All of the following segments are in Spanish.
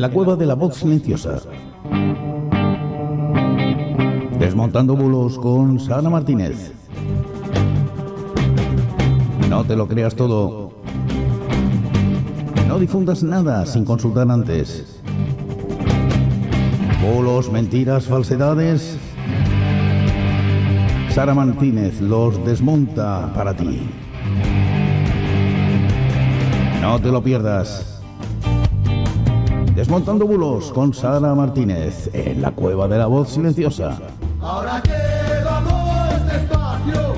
la cueva de la voz silenciosa. Desmontando bulos con Sara Martínez. No te lo creas todo. No difundas nada sin consultar antes. Bulos, mentiras, falsedades. Sara Martínez los desmonta para ti. No te lo pierdas. Desmontando bulos con Sara Martínez en la cueva de la voz silenciosa. Ahora que vamos despacio,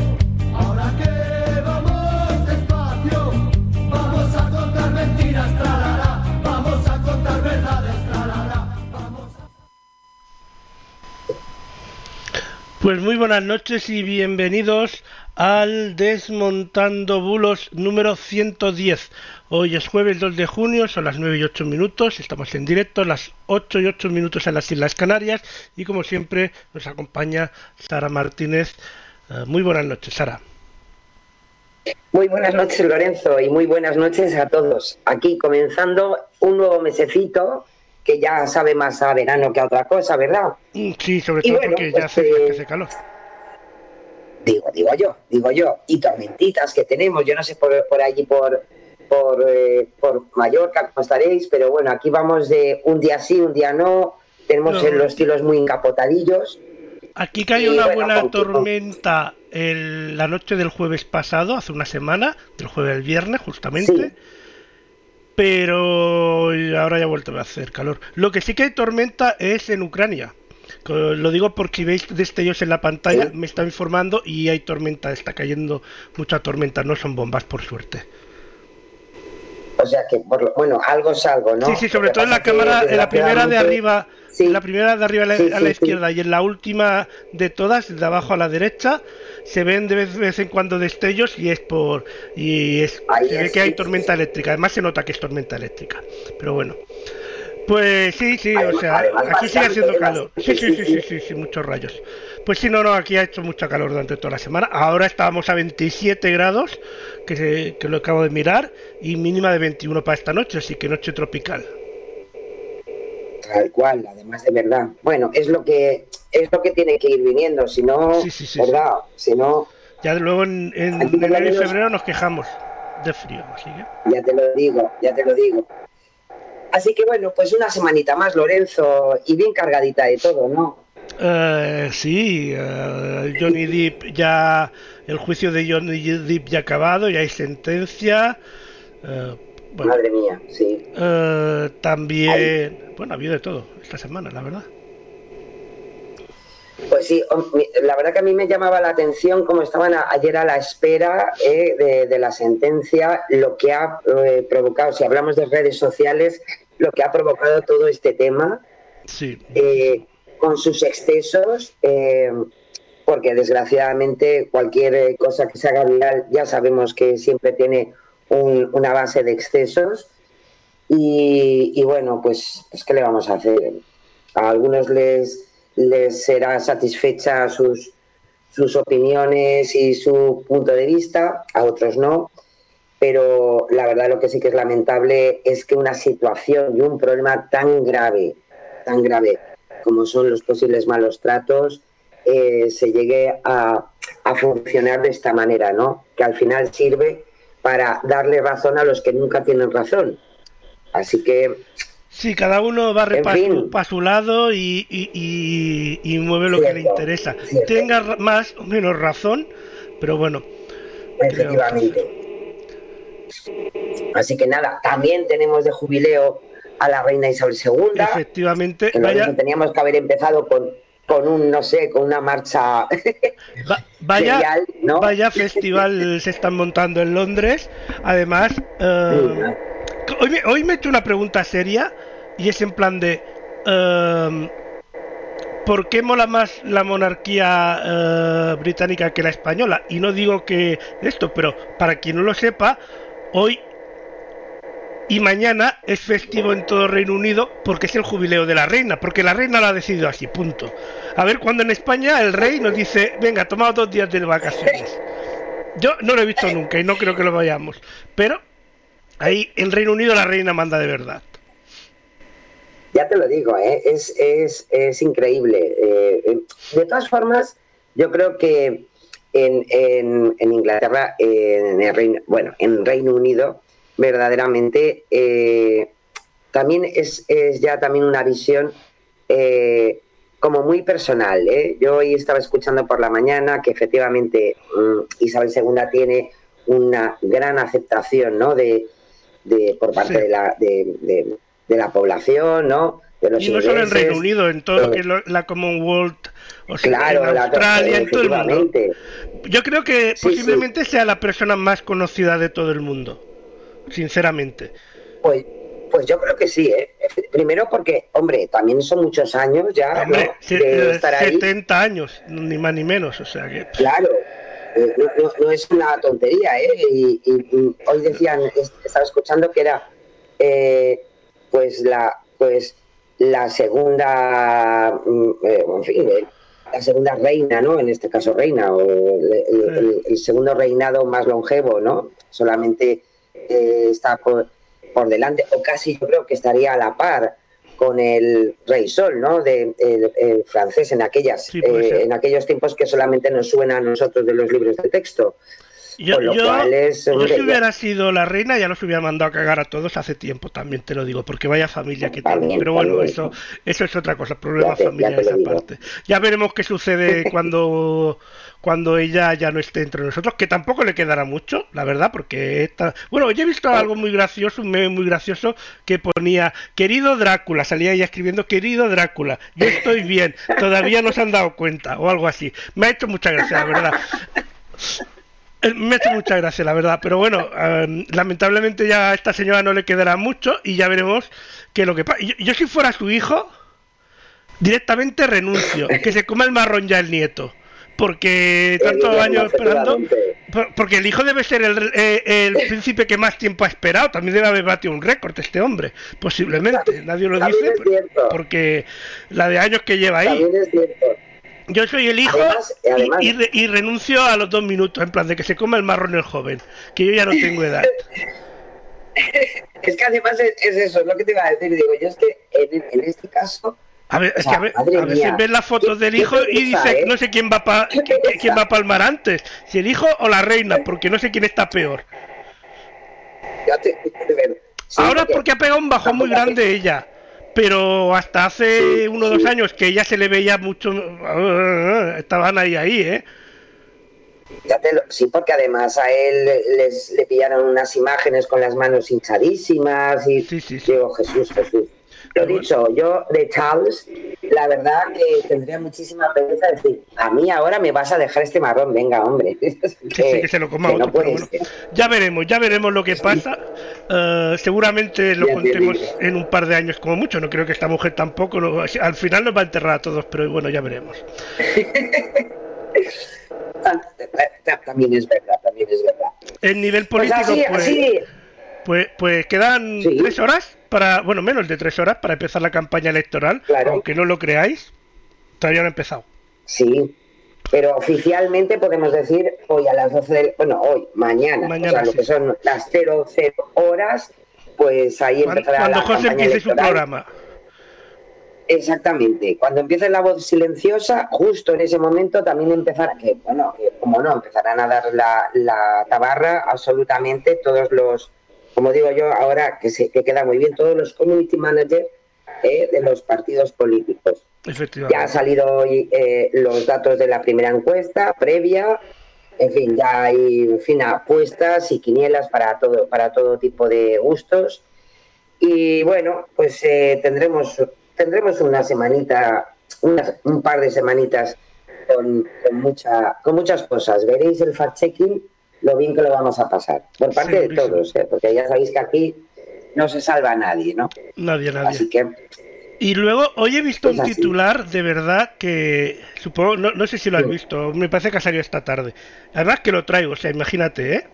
ahora que vamos despacio, vamos a contar mentiras, trarara, vamos a contar verdades, trarara, vamos a... Pues muy buenas noches y bienvenidos al Desmontando Bulos número 110. Hoy es jueves 2 de junio, son las 9 y 8 minutos, estamos en directo, las 8 y 8 minutos en las Islas Canarias y como siempre nos acompaña Sara Martínez. Eh, muy buenas noches, Sara. Muy buenas noches, Lorenzo, y muy buenas noches a todos. Aquí comenzando un nuevo mesecito que ya sabe más a verano que a otra cosa, ¿verdad? Mm, Sí, sobre todo bueno, porque ya pues, hace, eh, hace calor. Digo, digo yo, digo yo. Y tormentitas que tenemos, yo no sé por, por allí, por, por, eh, por Mallorca, cómo estaréis, pero bueno, aquí vamos de un día sí, un día no. Tenemos No. los estilos muy encapotadillos. Aquí cayó una bueno, buena tormenta el- la noche del jueves pasado, hace una semana, del jueves al viernes justamente. Sí. Pero ahora ya ha vuelto a hacer calor. Lo que sí que hay tormenta es en Ucrania. Lo digo porque si veis destellos en la pantalla, Sí. me está informando y hay tormenta, está cayendo mucha tormenta, no son bombas por suerte. O sea que, por lo- bueno, algo es algo, ¿no? Sí, sí, sobre todo en la cámara, en la primera de arriba, sí. en la primera de arriba a la, Sí, a sí, la sí. izquierda y en la última de todas, de abajo a la derecha, se ven de vez, de vez en cuando destellos y es por y es, Ahí se ve que hay tormenta eléctrica. Además se nota que es tormenta eléctrica. Pero bueno. Pues sí, sí, o sea, además aquí sigue haciendo calor. Sí, sí, sí, sí, sí, sí, muchos rayos. Pues sí, no, no, aquí ha hecho mucha calor durante toda la semana. Ahora estábamos a 27 grados, que, se- que lo acabo de mirar, y mínima de 21 para esta noche, así que noche tropical. Tal cual, además de verdad. Bueno, es lo que es lo que tiene que ir viniendo, si no, Sí, sí, sí, ¿verdad? Si no, Ya luego en, en enero y febrero nos quejamos de frío, así que... ya te lo digo, ya te lo digo. Así que bueno, pues una semanita más, Lorenzo, y bien cargadita de todo, ¿no? Eh, sí, eh, Johnny Depp ya... El juicio de Johnny Depp ya ha acabado, ya hay sentencia. eh, bueno, Madre mía, sí. también... Bueno, ha habido de todo esta semana, la verdad. Pues sí, la verdad que a mí me llamaba la atención cómo estaban a- ayer a la espera eh, de, de la sentencia, lo que ha eh, provocado, si hablamos de redes sociales, lo que ha provocado todo este tema. Sí, eh, con sus excesos, eh, porque desgraciadamente cualquier eh, cosa que se haga viral ya sabemos que siempre tiene un- una base de excesos. Y, y bueno, pues, pues ¿qué le vamos a hacer? A algunos les, les será satisfecha sus, sus opiniones y su punto de vista, a otros no. Pero la verdad lo que sí que es lamentable es que una situación y un problema tan grave, tan grave como son los posibles malos tratos, eh, se llegue a, a funcionar de esta manera, ¿no? Que al final sirve para darle razón a los que nunca tienen razón. Así que sí, cada uno va para su, pa' su lado y, y- y- y mueve lo que le interesa. cierto. Tenga más o menos razón, pero bueno, Efectivamente. Así que nada, también tenemos de jubileo a la reina Isabel II. efectivamente, que nosotros vaya, teníamos que haber empezado con, con un, no sé, con una marcha Va- vaya, ¿no? vaya festival se están montando en Londres. Además, eh, hoy, me, hoy me he hecho una pregunta seria y es en plan de eh, ¿por qué mola más la monarquía eh, británica que la española? Y no digo que esto, pero para quien no lo sepa, hoy y mañana es festivo en todo Reino Unido porque es el jubileo de la reina, porque la reina lo ha decidido así, punto. A ver cuando en España el rey nos dice, venga, tomad dos días de vacaciones. Yo no lo he visto nunca y no creo que lo vayamos, pero ahí en Reino Unido la reina manda de verdad. Ya te lo digo, ¿eh? es, es, es increíble. Eh, eh, de todas formas, yo creo que en, en, en Inglaterra, en el Reino, bueno, en Reino Unido, verdaderamente eh, también es, es, ya también una visión eh, como muy personal. ¿eh? Yo hoy estaba escuchando por la mañana que efectivamente um, Isabel II tiene una gran aceptación ¿no? de, de por parte sí. de, la, de, de, de, la población, ¿no? De los y no solo en Reino Unido, en todo lo que es la Commonwealth, o sea, claro, en Australia, en todo el mundo. Yo creo que Sí, posiblemente sí. sea la persona más conocida de todo el mundo, sinceramente. Pues, pues yo creo que sí, ¿eh? Primero porque, hombre, también son muchos años ya Hombre, ¿no? de eh, ahí. 70 años, ni más ni menos, o sea que... Claro, eh, no, no- no es una tontería, ¿eh? Y, y- y hoy decían, es- estaba escuchando que era, eh, pues la, pues la segunda, mm, eh, en fin, eh, la segunda reina, ¿no? En este caso reina, o el, el- el- el segundo reinado más longevo, ¿no? Solamente eh, está por, por delante, o casi yo creo que estaría a la par con el Rey Sol, ¿no? De, el, el francés en aquellas, Sí, eh, en aquellos tiempos que solamente nos suena a nosotros de los libros de texto. Yo, yo- es, si ya- hubiera sido la reina ya los hubiera mandado a cagar a todos hace tiempo, también te lo digo, porque vaya familia que. También, Pero bueno, eso eso es otra cosa, problemas Ya te- ya familiares te lo digo. aparte. Ya veremos qué sucede cuando cuando ella ya no esté entre nosotros, que tampoco le quedará mucho, la verdad, porque esta... Bueno, yo he visto algo muy gracioso, un meme muy gracioso que ponía, querido Drácula, salía ella escribiendo, querido Drácula, yo estoy bien, todavía no se han dado cuenta, o algo así. Me ha hecho mucha gracia, la verdad. Eh, Me ha hecho mucha gracia, la verdad. Pero bueno, eh, lamentablemente ya a esta señora no le quedará mucho y ya veremos qué es lo que pasa. Yo, yo si fuera su hijo, directamente renuncio. Que se coma el marrón ya el nieto. Porque tantos años esperando... Porque el hijo debe ser el, eh, el príncipe que más tiempo ha esperado. También debe haber batido un récord este hombre. Posiblemente. Nadie lo dice. Porque la de años que lleva ahí. Yo soy el hijo Además- y- y, re- y renuncio a los dos minutos, en plan de que se coma el marrón el joven, que yo ya no tengo edad. Es que además es, es eso, es lo que te iba a decir. Digo, yo es que en, en este caso, A ver, es que a, ver, a veces ves las fotos ¿Qué- del hijo y dices, eh? no sé quién va pa, ¿Qué qui- pereza? quién va a palmar antes, si el hijo o la reina, porque no sé quién está peor. ya te. Sí, Ahora porque ha pegado un bajón muy grande ella, pero hasta hace Sí, uno o dos años que ella se le veía mucho, estaban ahí ahí, ¿eh? Ya te lo- sí, porque además a él les, le pillaron unas imágenes con las manos hinchadísimas y Sí, sí, sí. digo, Jesús, Jesús. Lo dicho, yo de Charles, la verdad que tendría muchísima pereza de decir, a mí ahora me vas a dejar este marrón, venga, hombre. Que sí, que se lo coma otro, no pero bueno. Ya veremos, ya veremos lo que pasa. Eh, seguramente lo Ya contemos en un par de años como mucho. No creo que esta mujer tampoco. no- al final nos va a enterrar a todos, pero bueno, ya veremos. También es verdad, también es verdad. El nivel Pues político, así, pues, así, pues, pues quedan Sí. tres horas para, bueno, menos de tres horas para empezar la campaña electoral. Claro. Aunque no lo creáis, todavía no ha empezado. sí. Pero oficialmente podemos decir hoy a las 12 del... Bueno, hoy, mañana, Mañana, o sea, lo sí. que son las 00 horas, pues ahí empezará cuando la José campaña empiece su electoral. programa. Exactamente. Cuando empiece la voz silenciosa, justo en ese momento también empezará, que bueno, que como no, empezarán a dar la, la tabarra absolutamente todos los, como digo yo ahora, que, se, que queda muy bien, todos los community managers eh, de los partidos políticos. Efectivamente. Ya han salido hoy eh, los datos de la primera encuesta previa. En fin, ya hay en fin, apuestas y quinielas para todo, para todo tipo de gustos. Y bueno, pues eh, tendremos, tendremos una semanita, unas- un par de semanitas con, con mucha, con muchas cosas. Veréis el fact-checking, lo bien que lo vamos a pasar. Por parte de todos, ¿eh? porque ya sabéis que aquí no se salva a nadie, ¿no? Nadie, nadie. Así que Y luego, hoy he visto Es un así. titular de verdad que supongo, no, no sé si lo has Sí. visto, me parece que ha salido esta tarde. Además que lo traigo, o sea, imagínate, ¿eh?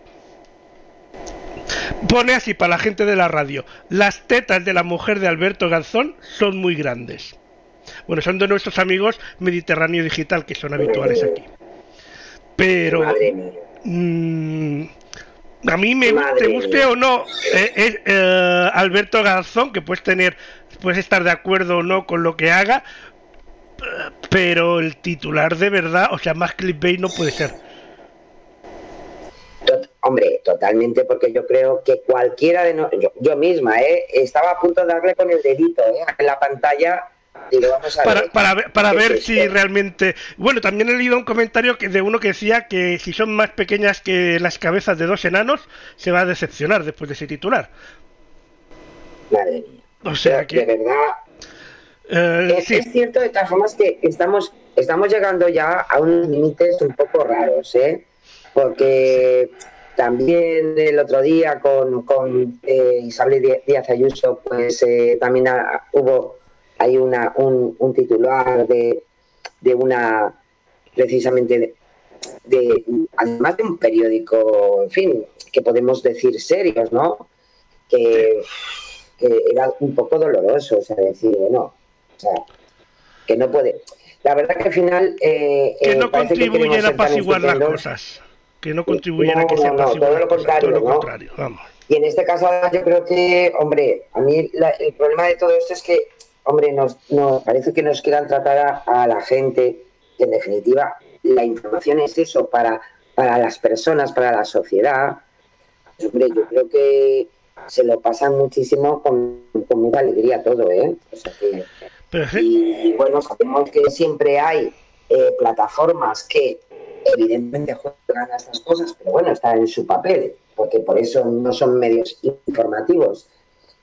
Pone así para la gente de la radio, las tetas de la mujer de Alberto Garzón son muy grandes. Bueno, son de nuestros amigos Mediterráneo Digital, que son habituales aquí. Pero madre mía. Mm, A mí me Madre te guste o no, eh, es eh, Alberto Garzón, que puedes tener, puedes estar de acuerdo o no con lo que haga, pero el titular de verdad, o sea, más clickbait no puede ser. Tot- hombre, totalmente, porque yo creo que cualquiera de nosotros, yo, yo misma, ¿eh? estaba a punto de darle con el dedito ¿eh? en la pantalla. Digo, vamos a Para, ver. para, ver- para ¿qué ver es si esto? realmente... Bueno, también he leído un comentario que de uno que decía que si son más pequeñas que las cabezas de dos enanos, se va a decepcionar después de ese titular. Madre mía. O sea De que... verdad, eh, es, sí, es cierto de todas formas que estamos, estamos llegando ya a unos límites un poco raros, ¿eh? Porque también el otro día con, con eh, Isabel Dí- Díaz Ayuso, pues eh, también hubo hay una, un, un titular de, de una, precisamente de, de- además de un periódico, en fin, que podemos decir serios, ¿no? Que, que era un poco doloroso, o sea, decir, bueno, o sea, que no puede. La verdad que al final. eh, que eh, no que contribuyen a apaciguar las cosas. Que no contribuyen a que No, se no, todo lo contrario, todo lo ¿no? contrario, vamos. Y en este caso yo creo que, hombre, a mí la- el problema de todo esto es que, hombre, nos, nos parece que nos quieran tratar a, a la gente, que en definitiva la información es eso para, para las personas, para la sociedad. Pues, hombre, yo creo que se lo pasan muchísimo con, con mucha alegría todo, ¿eh? O sea que, sí, y bueno, sabemos que siempre hay eh, plataformas que evidentemente juegan a estas cosas, pero bueno, está en su papel, porque por eso no son medios informativos.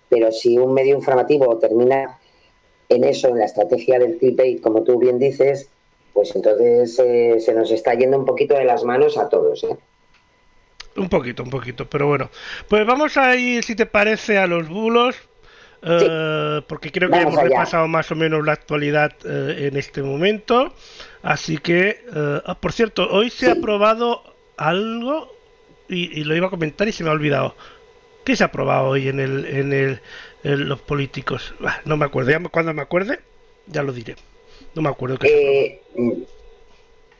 Pero si un medio informativo termina en eso, en la estrategia del clickbait, como tú bien dices, pues entonces eh, se nos está yendo un poquito de las manos a todos. ¿eh? un poquito, un poquito, pero bueno. Pues vamos a ir, si te parece, a los bulos. eh, porque creo que Vamos hemos allá. repasado más o menos la actualidad eh, en este momento. Así que, eh, ah, por cierto, hoy se ha Sí. aprobado algo y, y lo iba a comentar y se me ha olvidado. ¿Qué se ha aprobado hoy en el, en el, en los políticos? Ah, no me acuerdo. Ya cuando me acuerde, ya lo diré. No me acuerdo qué. Eh,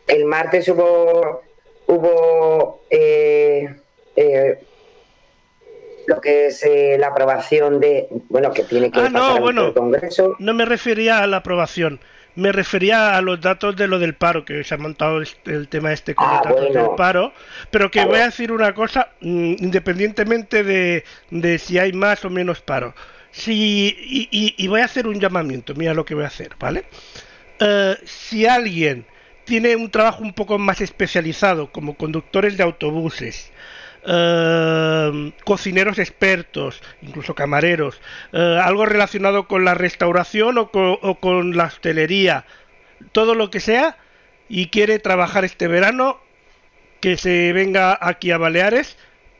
el martes hubo, hubo eh, eh, lo que es eh, la aprobación de, bueno, que tiene que Ah, no, bueno. al Congreso. No me refería a la aprobación, me refería a los datos de lo del paro, que se ha montado el, el tema este con Ah, los datos bueno. del paro, pero que voy a decir una cosa, mm, independientemente de, de si hay más o menos paro. Si, y, voy a hacer un llamamiento, mira lo que voy a hacer, ¿vale? Eh, si alguien tiene un trabajo un poco más especializado, como conductores de autobuses, eh, cocineros expertos, incluso camareros, eh, algo relacionado con la restauración o con la hostelería, todo lo que sea, y quiere trabajar este verano, que se venga aquí a Baleares,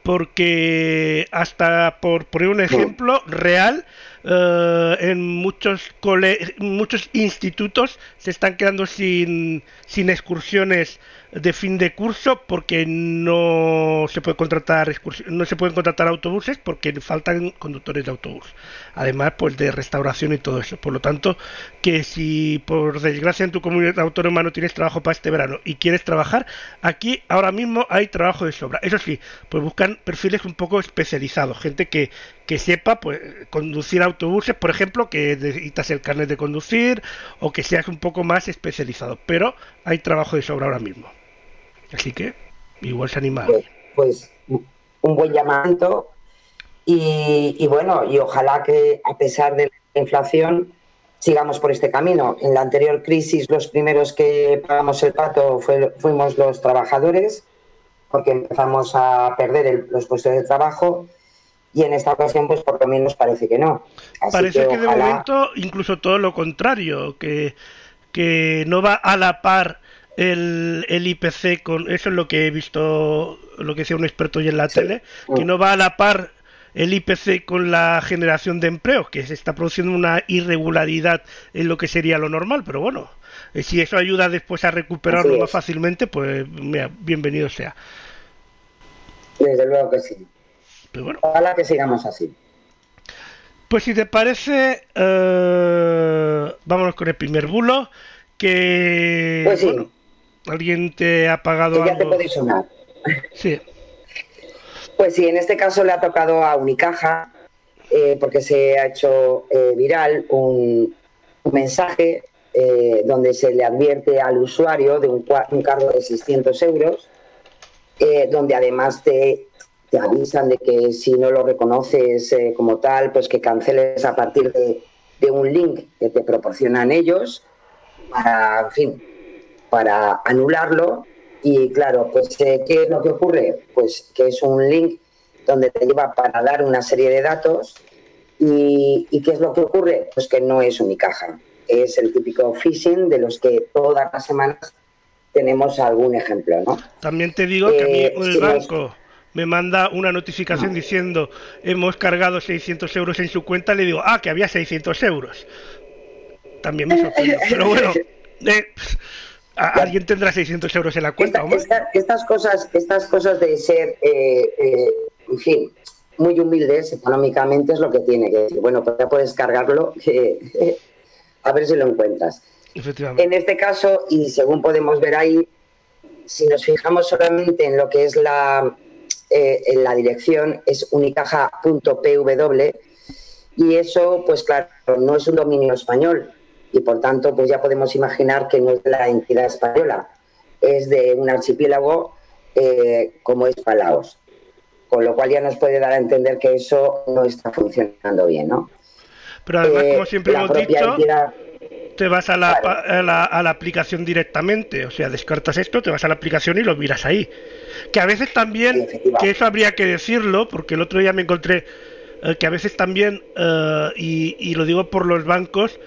porque hasta por poner un ejemplo real, eh, en muchos cole muchos institutos se están quedando sin, sin excursiones de fin de curso porque no se puede contratar no se pueden contratar autobuses porque faltan conductores de autobús además pues de restauración y todo eso. Por lo tanto que si por desgracia en tu comunidad autónoma no tienes trabajo para este verano y quieres trabajar aquí ahora mismo hay trabajo de sobra. Eso sí pues buscan perfiles un poco especializados. Gente que que sepa pues conducir autobuses por ejemplo que necesitas el carnet de conducir o que seas un poco más especializado. Pero hay trabajo de sobra ahora mismo. Así que igual se anima Pues, pues un buen llamamiento y, y bueno, y ojalá que a pesar de la inflación sigamos por este camino. En la anterior crisis los primeros que pagamos el pato fue- fuimos los trabajadores porque empezamos a perder el- los puestos de trabajo y en esta ocasión pues por lo menos parece que no. Así Parece que, de ojalá- momento incluso todo lo contrario, que, que no va a la par el, el IPC con eso es lo que he visto, lo que decía un experto hoy en la Sí. tele, que no va a la par el IPC con la generación de empleo, que se está produciendo una irregularidad en lo que sería lo normal, pero bueno, eh, si eso ayuda después a recuperarlo más fácilmente, pues mira, bienvenido sea. Desde luego que sí. Pero bueno. Ojalá que sigamos así. Pues si te parece, eh, vámonos con el primer bulo. Que Pues sí. bueno, alguien te ha pagado Que ya te algo. podéis sonar. Sí, Pues sí, en este caso le ha tocado a Unicaja, eh, porque se ha hecho eh, viral un, mensaje eh, donde se le advierte al usuario de un, un cargo de 600 euros, eh, donde además te, te avisan de que si no lo reconoces como tal, pues que canceles a partir de, de un link que te proporcionan ellos para, en fin, para anularlo. Y claro, pues eh, ¿qué es lo que ocurre? Pues que es un link donde te lleva para dar una serie de datos. ¿Y, y qué es lo que ocurre? Pues que no es Unicaja. Es el típico phishing de los que todas las semanas tenemos algún ejemplo, ¿no? También te digo que a Eh, mí el sí, banco me manda una notificación diciendo hemos cargado 600 euros en su cuenta, le digo, ah, que había 600 euros. También me sorprendió. Pero bueno, eh, alguien tendrá 600 euros en la cuenta, Esta- esta- estas cosas, estas cosas de ser, eh, eh, en fin, muy humildes económicamente es lo que tiene que decir. Bueno, pues ya puedes cargarlo, a ver si lo encuentras. Efectivamente. En este caso, y según podemos ver ahí, si nos fijamos solamente en lo que es la, eh, en la dirección, es unicaja.pw, y eso, pues claro, no es un dominio español, y por tanto, pues ya podemos imaginar que no es de la entidad española, es de un archipiélago eh, como es Palaos. Con lo cual ya nos puede dar a entender que eso no está funcionando bien, ¿no? Pero además, Eh, como siempre hemos dicho, entidad- te vas a la, Claro. a, la, a la aplicación directamente. O sea, descartas esto, te vas a la aplicación y lo miras ahí. Que a veces también, que eso habría que decirlo, porque el otro día me encontré eh, que a veces también, y, y lo digo por los bancos,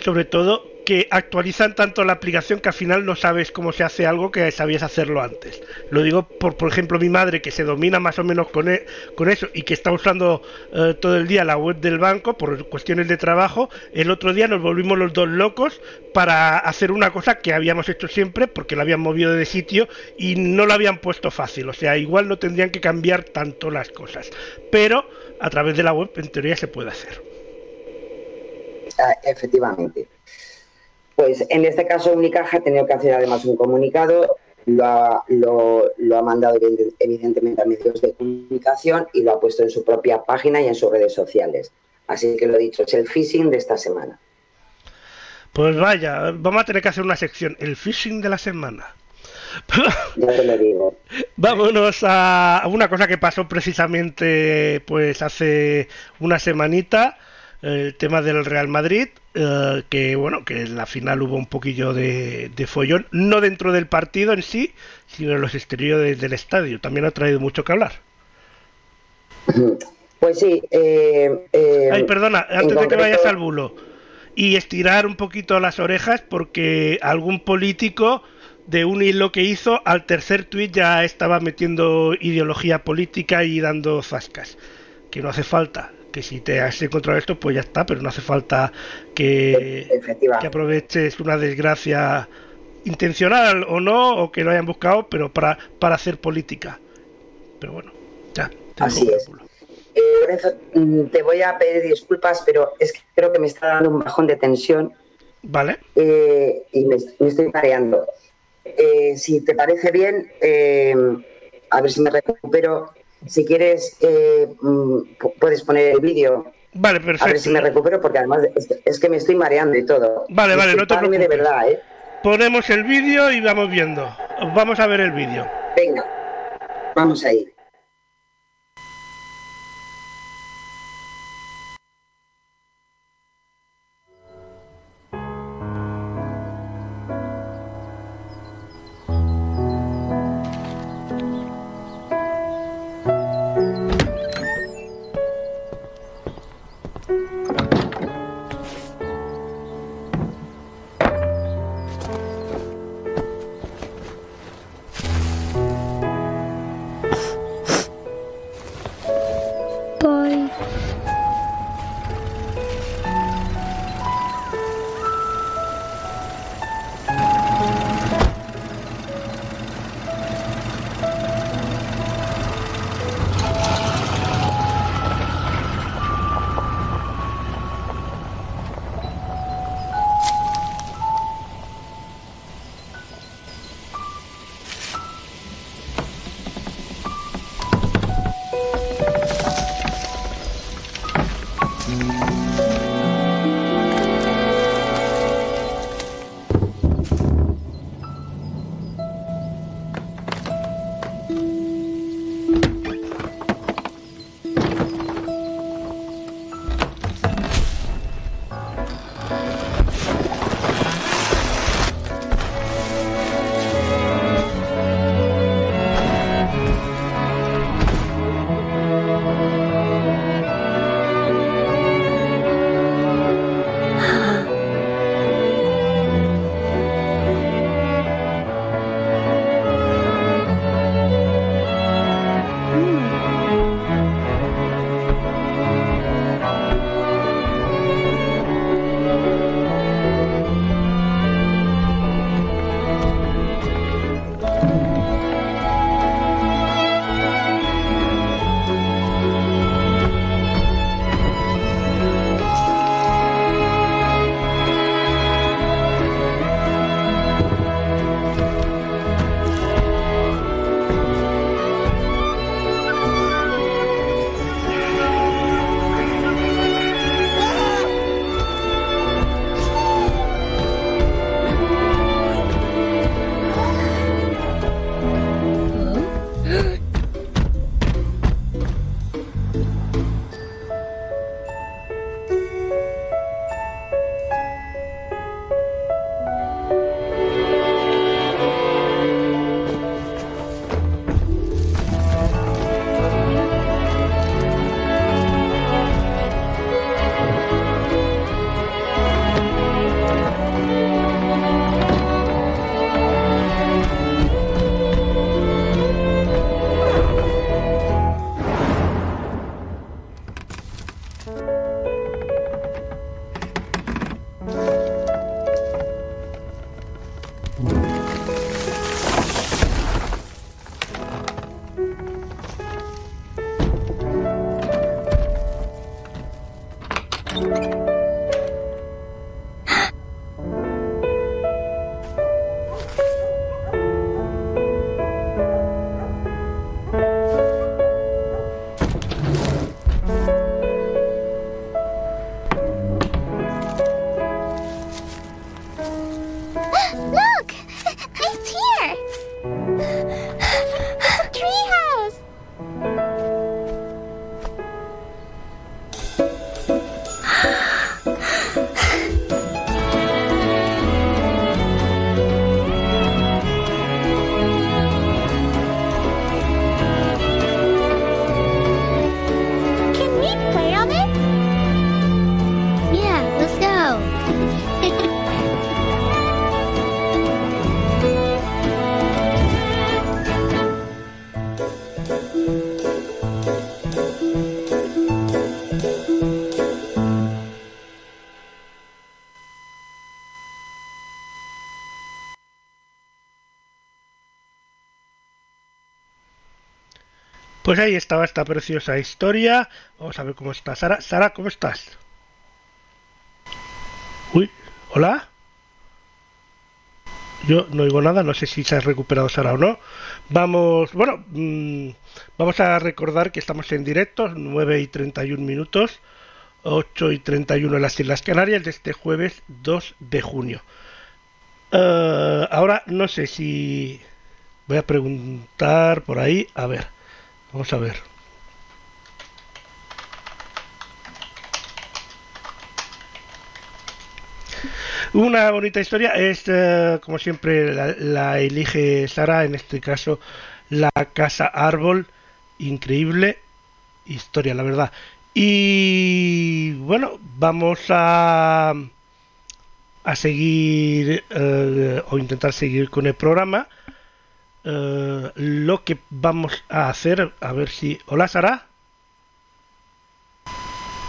sobre todo, que actualizan tanto la aplicación que al final no sabes cómo se hace algo que sabías hacerlo antes. Lo digo por, por ejemplo, mi madre que se domina más o menos con, e- con eso y que está usando eh, todo el día la web del banco por cuestiones de trabajo. El otro día nos volvimos los dos locos para hacer una cosa que habíamos hecho siempre porque la habían movido de sitio y no lo habían puesto fácil. O sea, igual no tendrían que cambiar tanto las cosas. Pero a través de la web en teoría se puede hacer. Efectivamente. Pues en este caso Unicaja ha tenido que hacer además un comunicado, lo ha, lo, lo ha mandado evidente- evidentemente a medios de comunicación y lo ha puesto en su propia página y en sus redes sociales. Así que lo dicho, es el phishing de esta semana. Pues vaya, vamos a tener que hacer una sección, el phishing de la semana. Ya te lo digo. Vámonos a una cosa que pasó precisamente pues hace una semanita, el tema del Real Madrid, eh, que bueno, que en la final hubo un poquillo de, de follón, no dentro del partido en sí, sino en los exteriores del estadio. También ha traído mucho que hablar. Pues sí. eh, eh, Ay, perdona, antes de que vayas al bulo. Y estirar un poquito las orejas porque algún político de un hilo que hizo al tercer tuit ya estaba metiendo ideología política y dando zascas. Que no hace falta. Que si te has encontrado esto, pues ya está, pero no hace falta que, aproveches una desgracia intencional o no, o que lo hayan buscado, pero para, para hacer política. Pero bueno, ya. te Así es. Eh, Lorenzo, mm, te voy a pedir disculpas, pero es que creo que me está dando un bajón de tensión Vale. eh, y me, me estoy mareando. Eh, si te parece bien, a ver si me recupero. Si quieres, eh, mm, pu- puedes poner el vídeo. Vale, A ver si perfecto. me recupero, porque además es que, me estoy mareando y todo. Vale, vale, no te Disculpadme de preocupes. verdad, ¿eh? Ponemos el vídeo y vamos viendo. Vamos a ver el vídeo. Venga, vamos a ir. Pues ahí estaba esta preciosa historia. Vamos a ver cómo está Sara. Sara, ¿cómo estás? Uy, hola. Yo no oigo nada, no sé si se ha recuperado Sara o no. Vamos, bueno, mm, vamos a recordar que estamos en directo, 9 y 31 minutos, 8 y 31 en las Islas Canarias de este jueves 2 de junio. Eh, ahora no sé si voy a preguntar por ahí, a ver. Vamos a ver. Una bonita historia es, eh, como siempre, la, elige Sara, en este caso, la casa árbol. Increíble historia, la verdad. Y bueno, vamos a, a seguir eh, o intentar seguir con el programa. Eh, lo que vamos a hacer, a ver si... Hola Sara.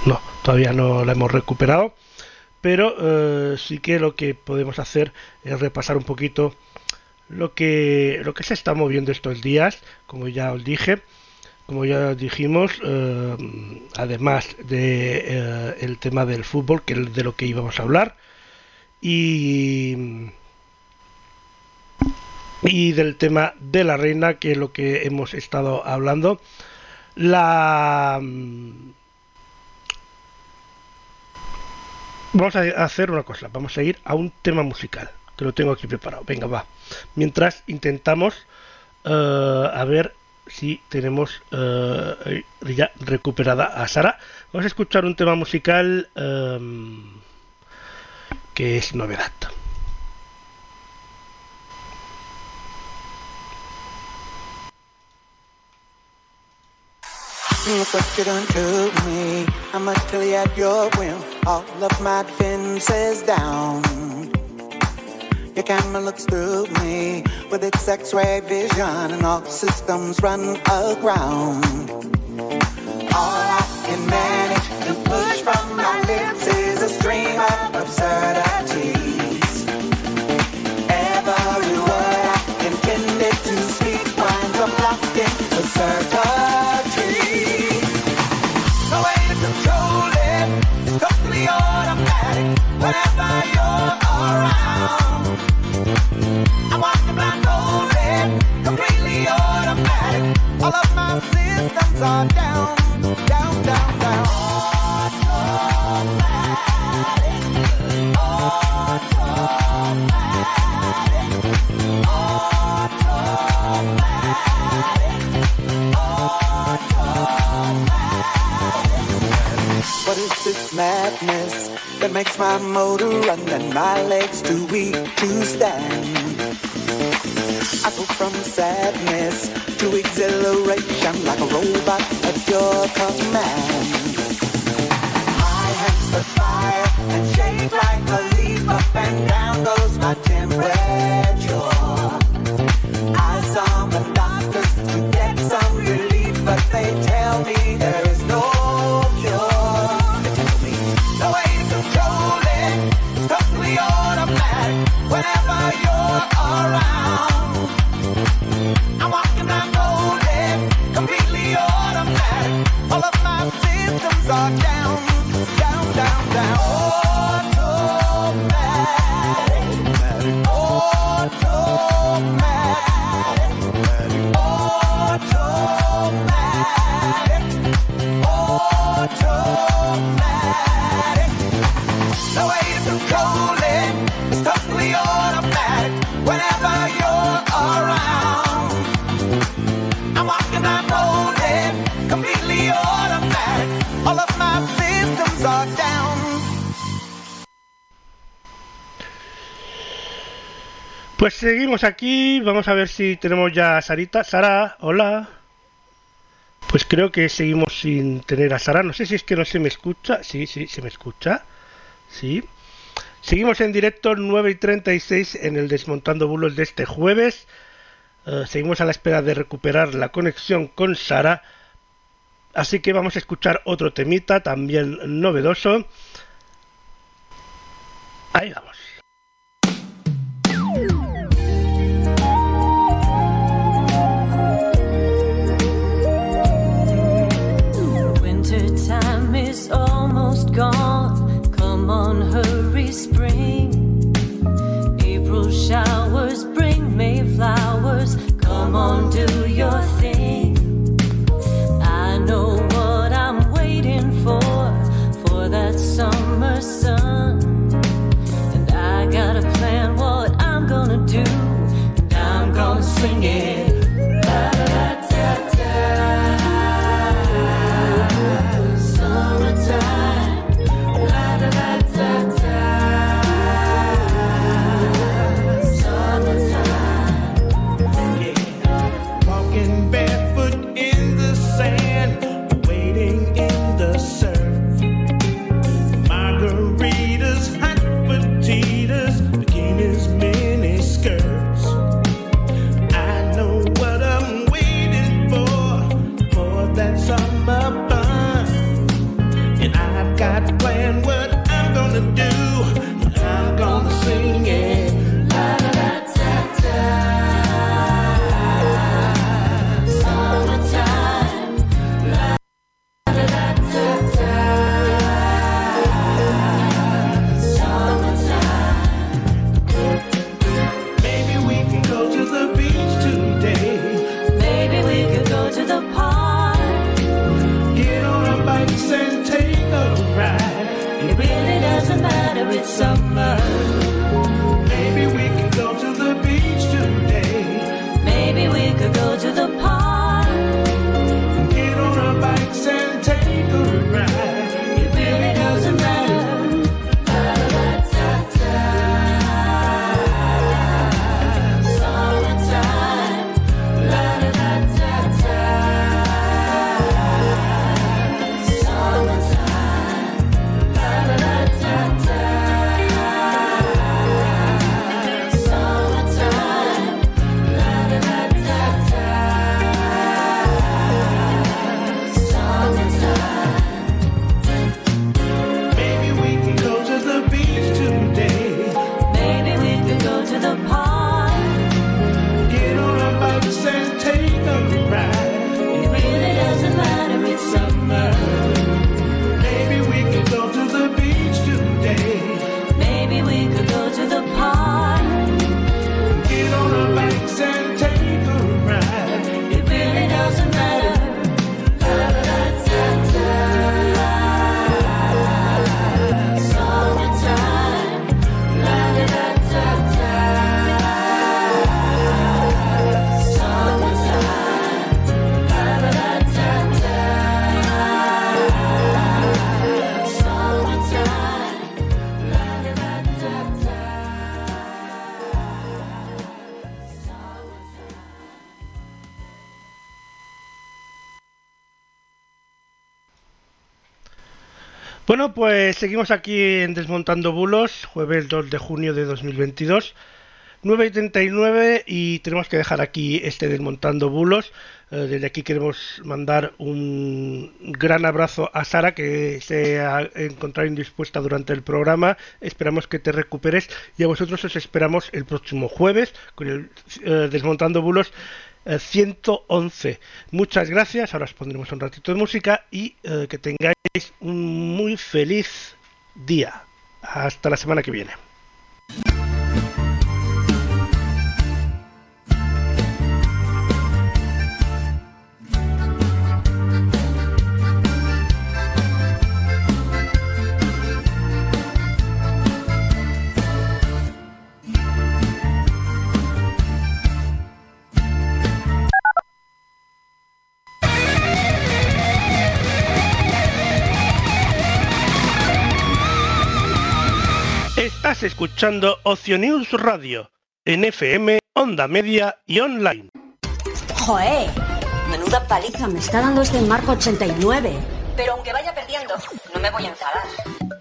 No, todavía no la hemos recuperado. Pero eh, sí que lo que podemos hacer es repasar un poquito lo que, lo que se está moviendo estos días, como ya os dije. Como ya dijimos, eh, además de el tema del fútbol, que es de lo que íbamos a hablar, y y del tema de la reina, que es lo que hemos estado hablando. La Vamos a hacer una cosa, vamos a ir a un tema musical, que lo tengo aquí preparado. Venga, va. Mientras intentamos eh, a ver si tenemos eh, ya recuperada a Sara. Vamos a escuchar un tema musical em, que es novedad. Look what you done to me. I must kill you at your whim. All of my defenses down. Your camera looks through me with its X-ray vision, and all systems run aground. All I can manage to push from my lips is a stream of absurdities. Every word I intended to speak winds up locked in absurdity. Systems are down, What is this madness that makes my motor run and my legs too weak to stand? I go from sadness to exhilaration like a robot at your command. My hands the fire and shake like a leaf up and down goes my temperature. Eyes on the doctors to get some All of my systems are down, down, down, down. Automatic, Pues seguimos aquí, vamos a ver si tenemos ya a Sarita. Sara, hola. Pues creo que seguimos sin tener a Sara. No sé si es que no se me escucha. Sí, sí, se me escucha. Sí. Seguimos en directo 9 y 36 en el Desmontando Bulos de este jueves. Eh, seguimos a la espera de recuperar la conexión con Sara. Así que vamos a escuchar otro temita también novedoso. Ahí vamos. Pues seguimos aquí en Desmontando Bulos, jueves 2 de junio de 2022. 9.39 y tenemos que dejar aquí este Desmontando Bulos. Eh, desde aquí queremos mandar un gran abrazo a Sara que se ha encontrado indispuesta durante el programa. Esperamos que te recuperes y a vosotros os esperamos el próximo jueves con el eh, Desmontando Bulos 111. Muchas gracias. Ahora os pondremos un ratito de música y eh, que tengáis un muy feliz día. Hasta la semana que viene. Escuchando Ocio News Radio en FM, Onda Media y online. ¡Joé! Menuda paliza me está dando este Marco 89. Pero aunque vaya perdiendo, no me voy a enfadar.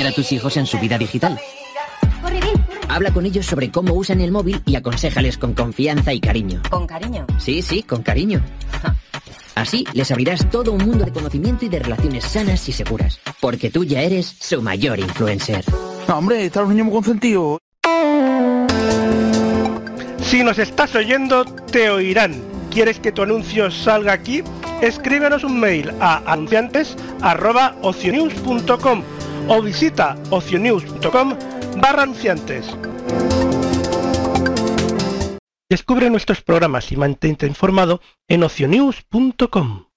a tus hijos en su vida digital. Habla con ellos sobre cómo usan el móvil y aconséjales con confianza y cariño. Con cariño. Sí, sí, con cariño. Así les abrirás todo un mundo de conocimiento y de relaciones sanas y seguras. Porque tú ya eres su mayor influencer. No, hombre, están los niños muy consentidos. Si nos estás oyendo, te oirán. ¿Quieres que tu anuncio salga aquí? Escríbenos un mail a anunciantes.ocionews.com o visita ocionews.com barra anunciantes. Descubre nuestros programas y mantente informado en ocionews.com.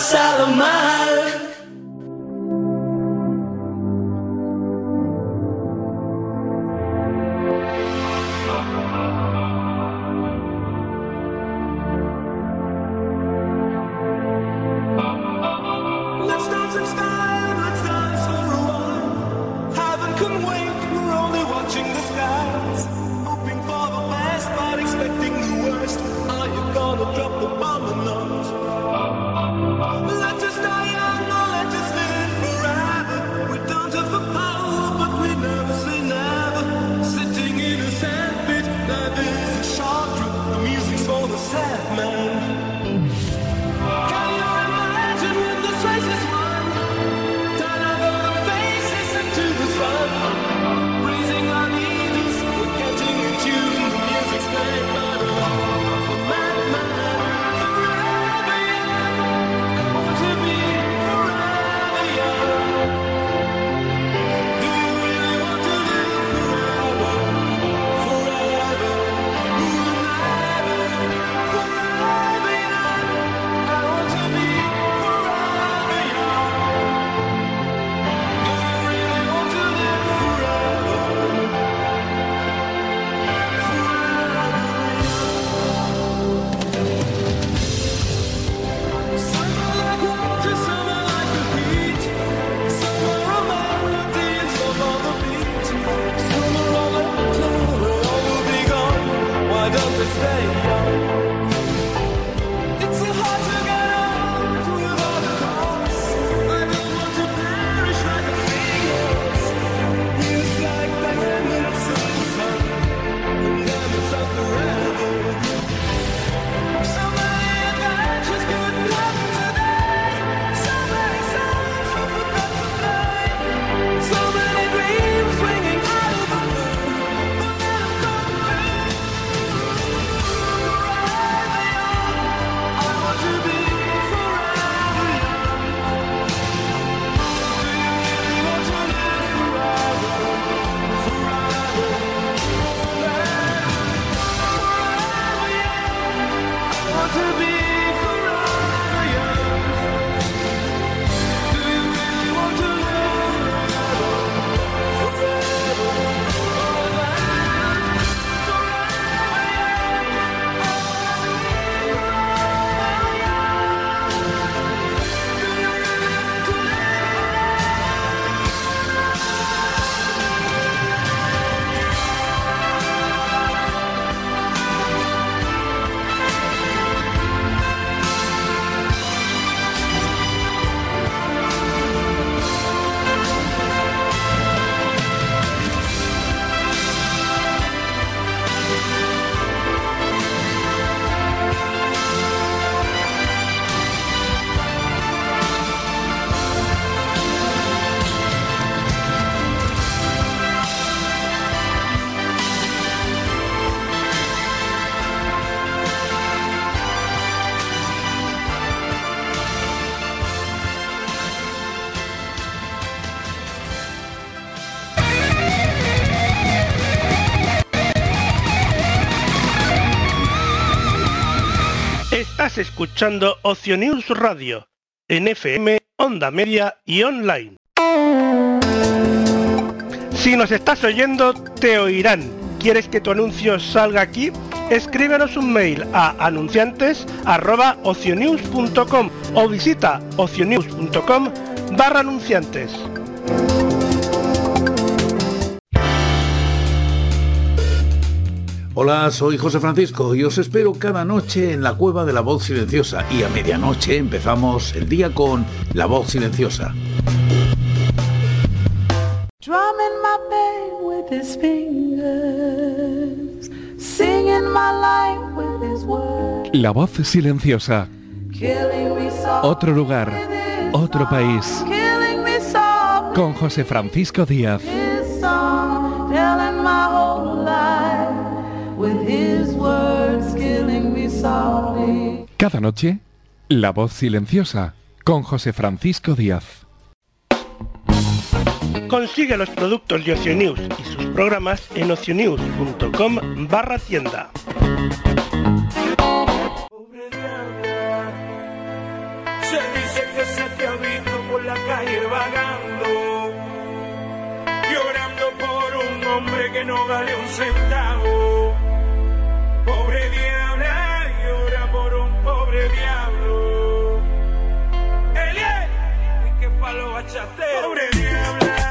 pasado mal. Estás escuchando Ocio News Radio en FM, Onda Media y online. Si nos estás oyendo, te oirán. ¿Quieres que tu anuncio salga aquí? Escríbenos un mail a anunciantes@ocionews.com o visita ocionews.com barra anunciantes. Hola, soy José Francisco y os espero cada noche en la cueva de la voz silenciosa y a medianoche empezamos el día con La voz silenciosa. Drumming my pain with his fingers, singing my life with his words, La voz silenciosa. Otro lugar, otro país. Con José Francisco Díaz. Cada noche, La Voz Silenciosa con José Francisco Díaz. Consigue los productos de Ocionews y sus programas en ocionews.com barra tienda. Llorando por un hombre que no vale un centavo pobre diabla llora por un pobre diablo. ¡Elie! ¡Y qué palo bachate! ¡Pobre diabla!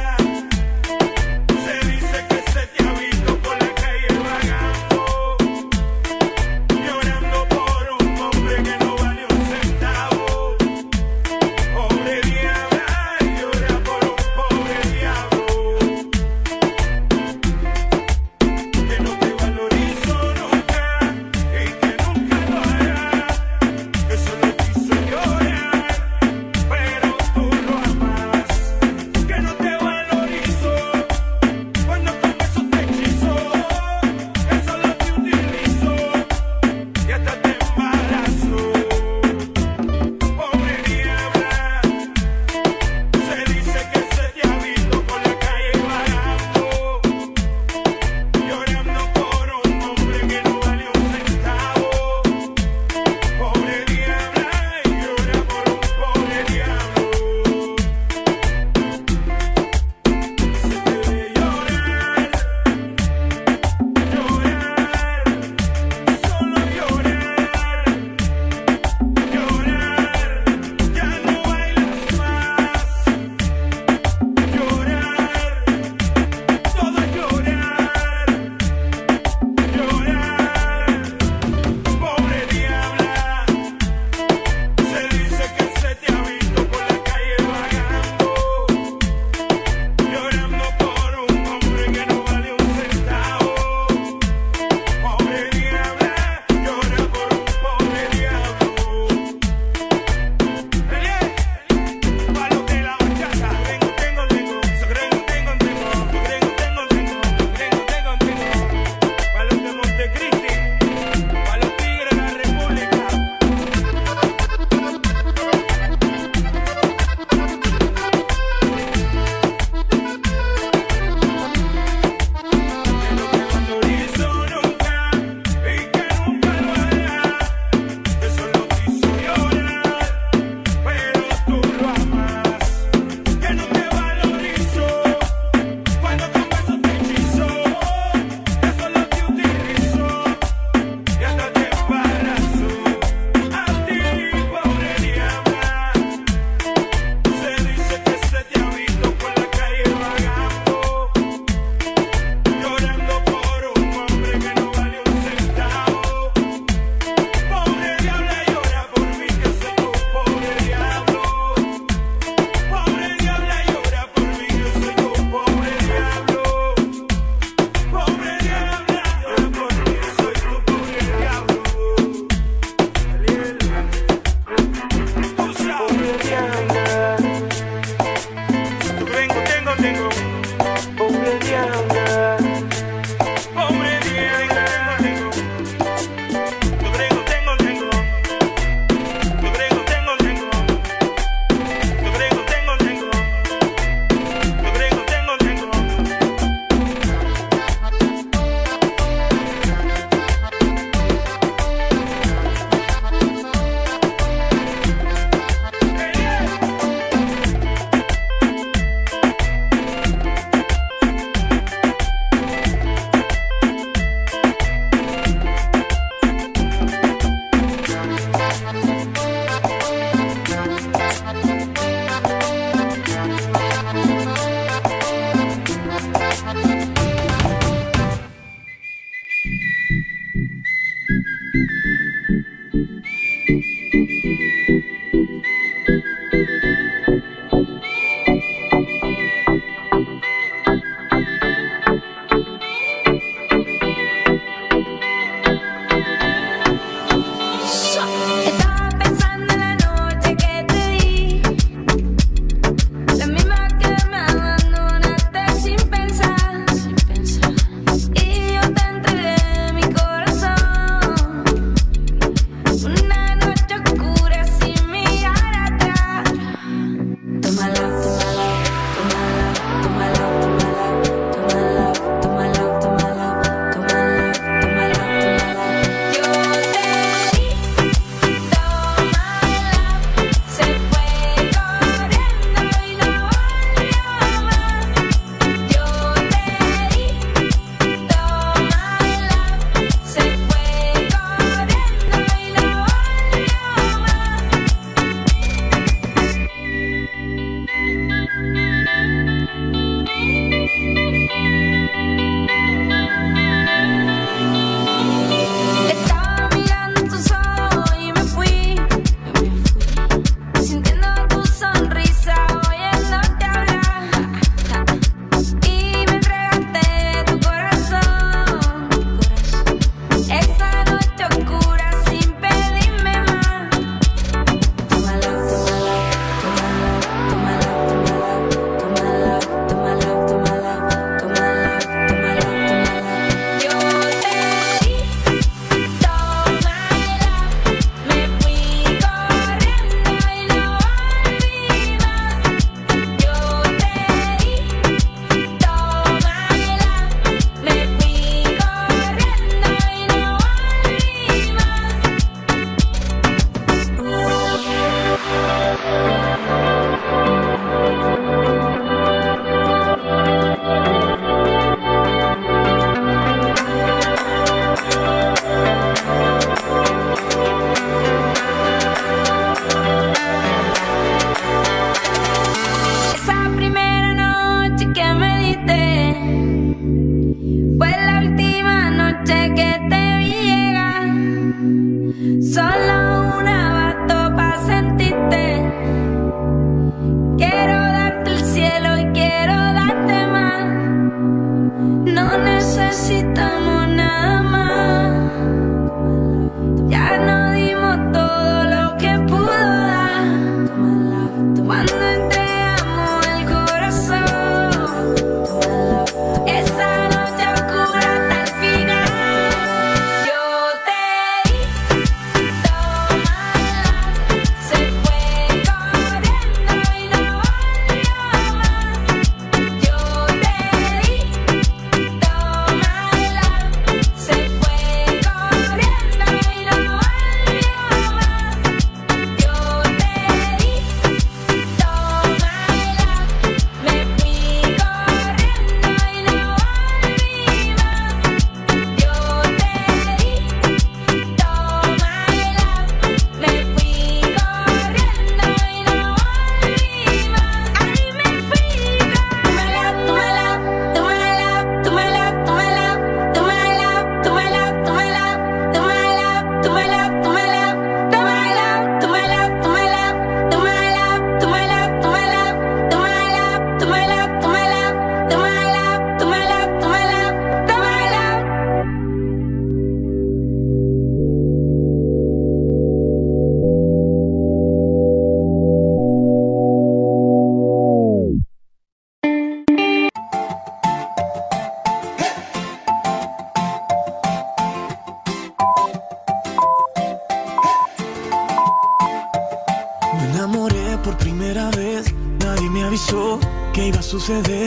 to the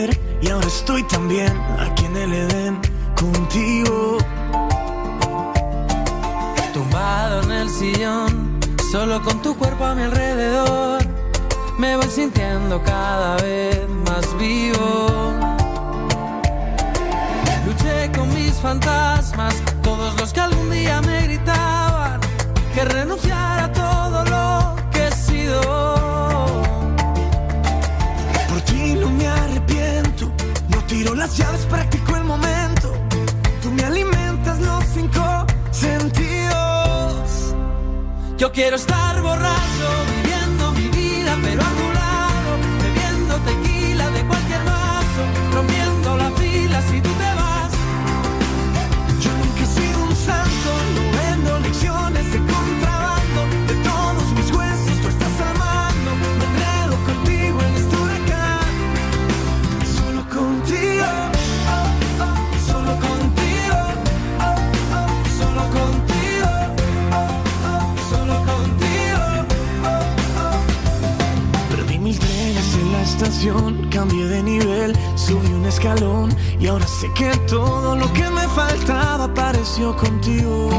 quiero estar cambié de nivel, subí un escalón y ahora sé que todo lo que me faltaba apareció contigo.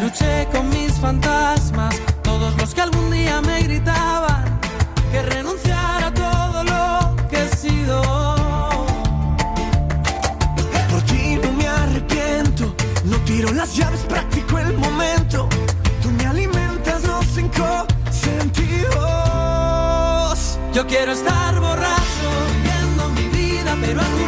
Luché con mis fantasmas, todos los que algún día me gritaban que renunciar a todo lo que he sido. Por ti no me arrepiento, no tiro las llaves, practico el momento. Tú me alimentas, no sin Quiero estar borracho viendo mi vida, pero a tu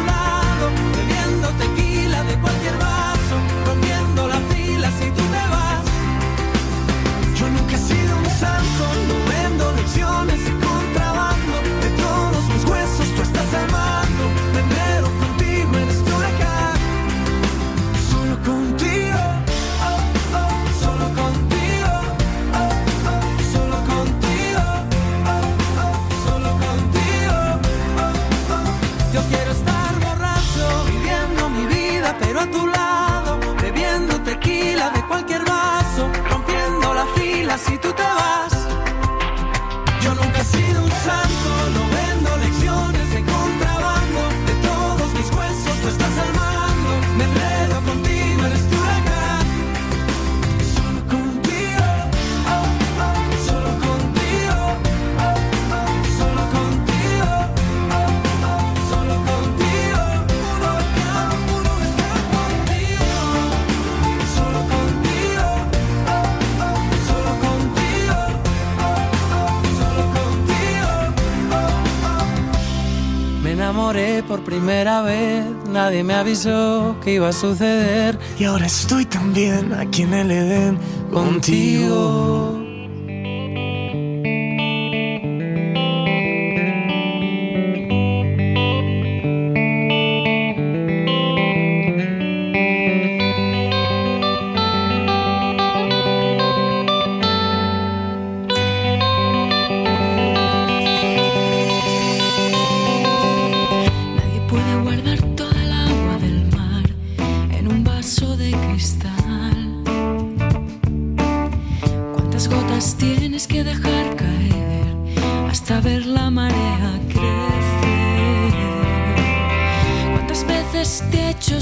por primera vez, nadie me avisó que iba a suceder. Y ahora estoy también aquí en el Edén contigo.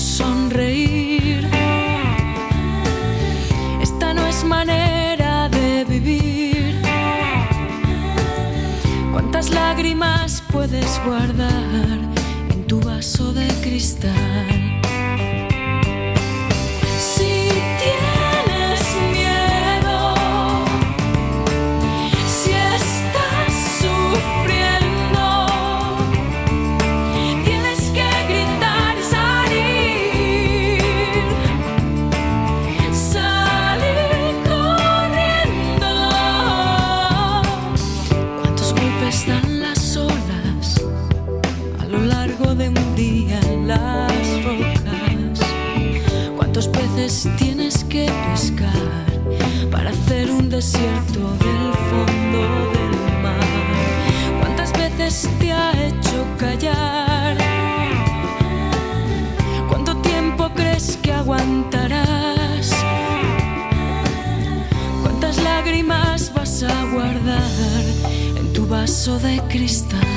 sonreír. Esta no es manera de vivir. ¿Cuántas lágrimas puedes guardar en tu vaso de cristal? desierto del fondo del mar. ¿Cuántas veces te ha hecho callar? ¿Cuánto tiempo crees que aguantarás? ¿Cuántas lágrimas vas a guardar en tu vaso de cristal?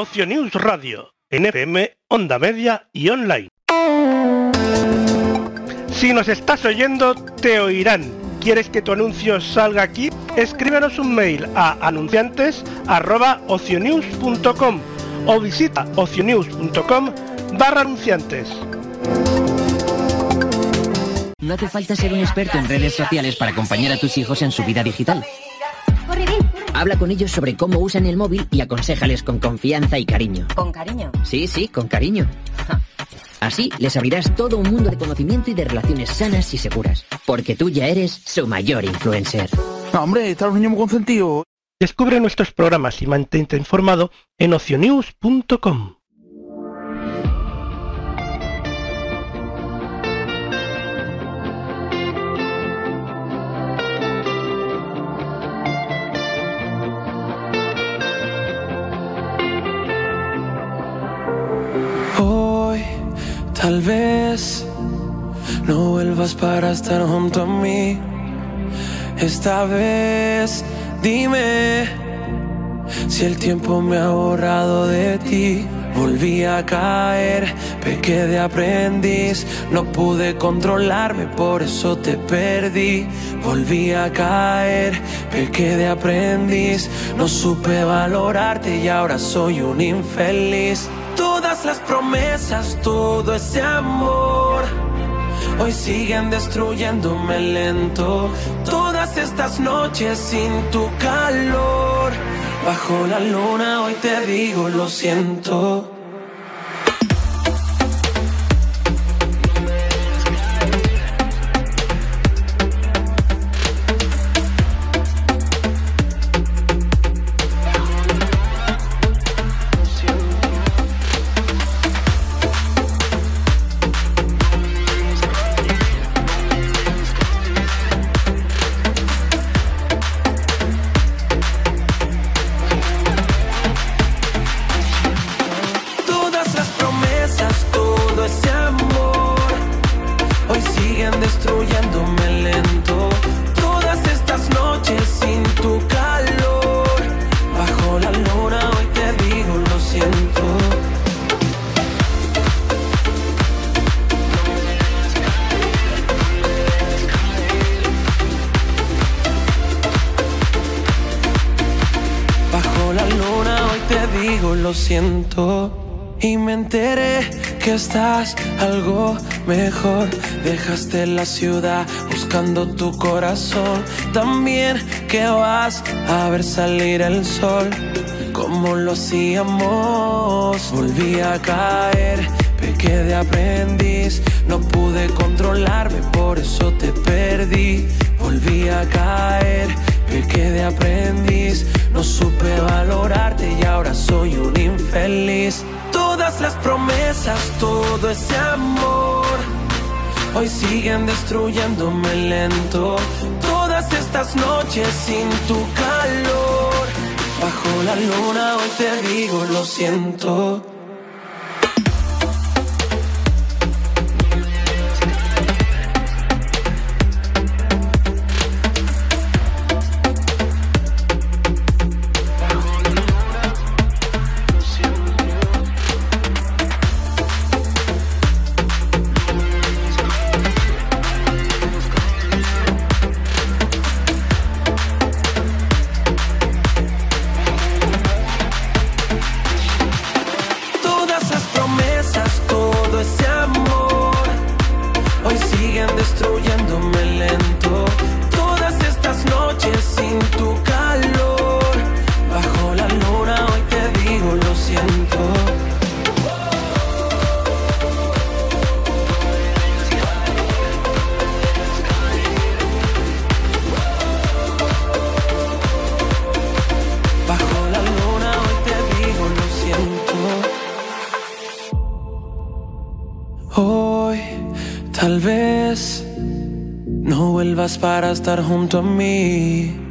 Ocio News Radio, en FM, onda media y online. Si nos estás oyendo, te oirán. ¿Quieres que tu anuncio salga aquí? Escríbenos un mail a anunciantes@ocionews.com o visita ocionews.com barra anunciantes. No hace falta ser un experto en redes sociales para acompañar a tus hijos en su vida digital. Habla con ellos sobre cómo usan el móvil y aconséjales con confianza y cariño. Con cariño. Sí, sí, con cariño. Así les abrirás todo un mundo de conocimiento y de relaciones sanas y seguras. Porque tú ya eres su mayor influencer. Hombre, están los niños muy consentidos. Descubre nuestros programas y mantente informado en ocionews.com. Hoy, tal vez, no vuelvas para estar junto a mí. Esta vez, dime si el tiempo me ha borrado de ti. Volví a caer, pequé de aprendiz, no pude controlarme, por eso te perdí. Volví a caer, pequé de aprendiz, no supe valorarte y ahora soy un infeliz. Todas las promesas, todo ese amor. Hoy siguen destruyéndome lento. Todas estas noches sin tu calor. Bajo la luna hoy te digo lo siento. algo mejor. Dejaste la ciudad buscando tu corazón. También que vas a ver salir el sol. Como lo hacíamos, volví a caer, pequé de aprendiz. No pude controlarme, por eso te perdí. Volví a caer, pequé de aprendiz. No supe valorarte y ahora soy un infeliz. Las promesas, todo ese amor, hoy siguen destruyéndome lento. Todas estas noches sin tu calor, bajo la luna hoy te digo lo siento. home to me.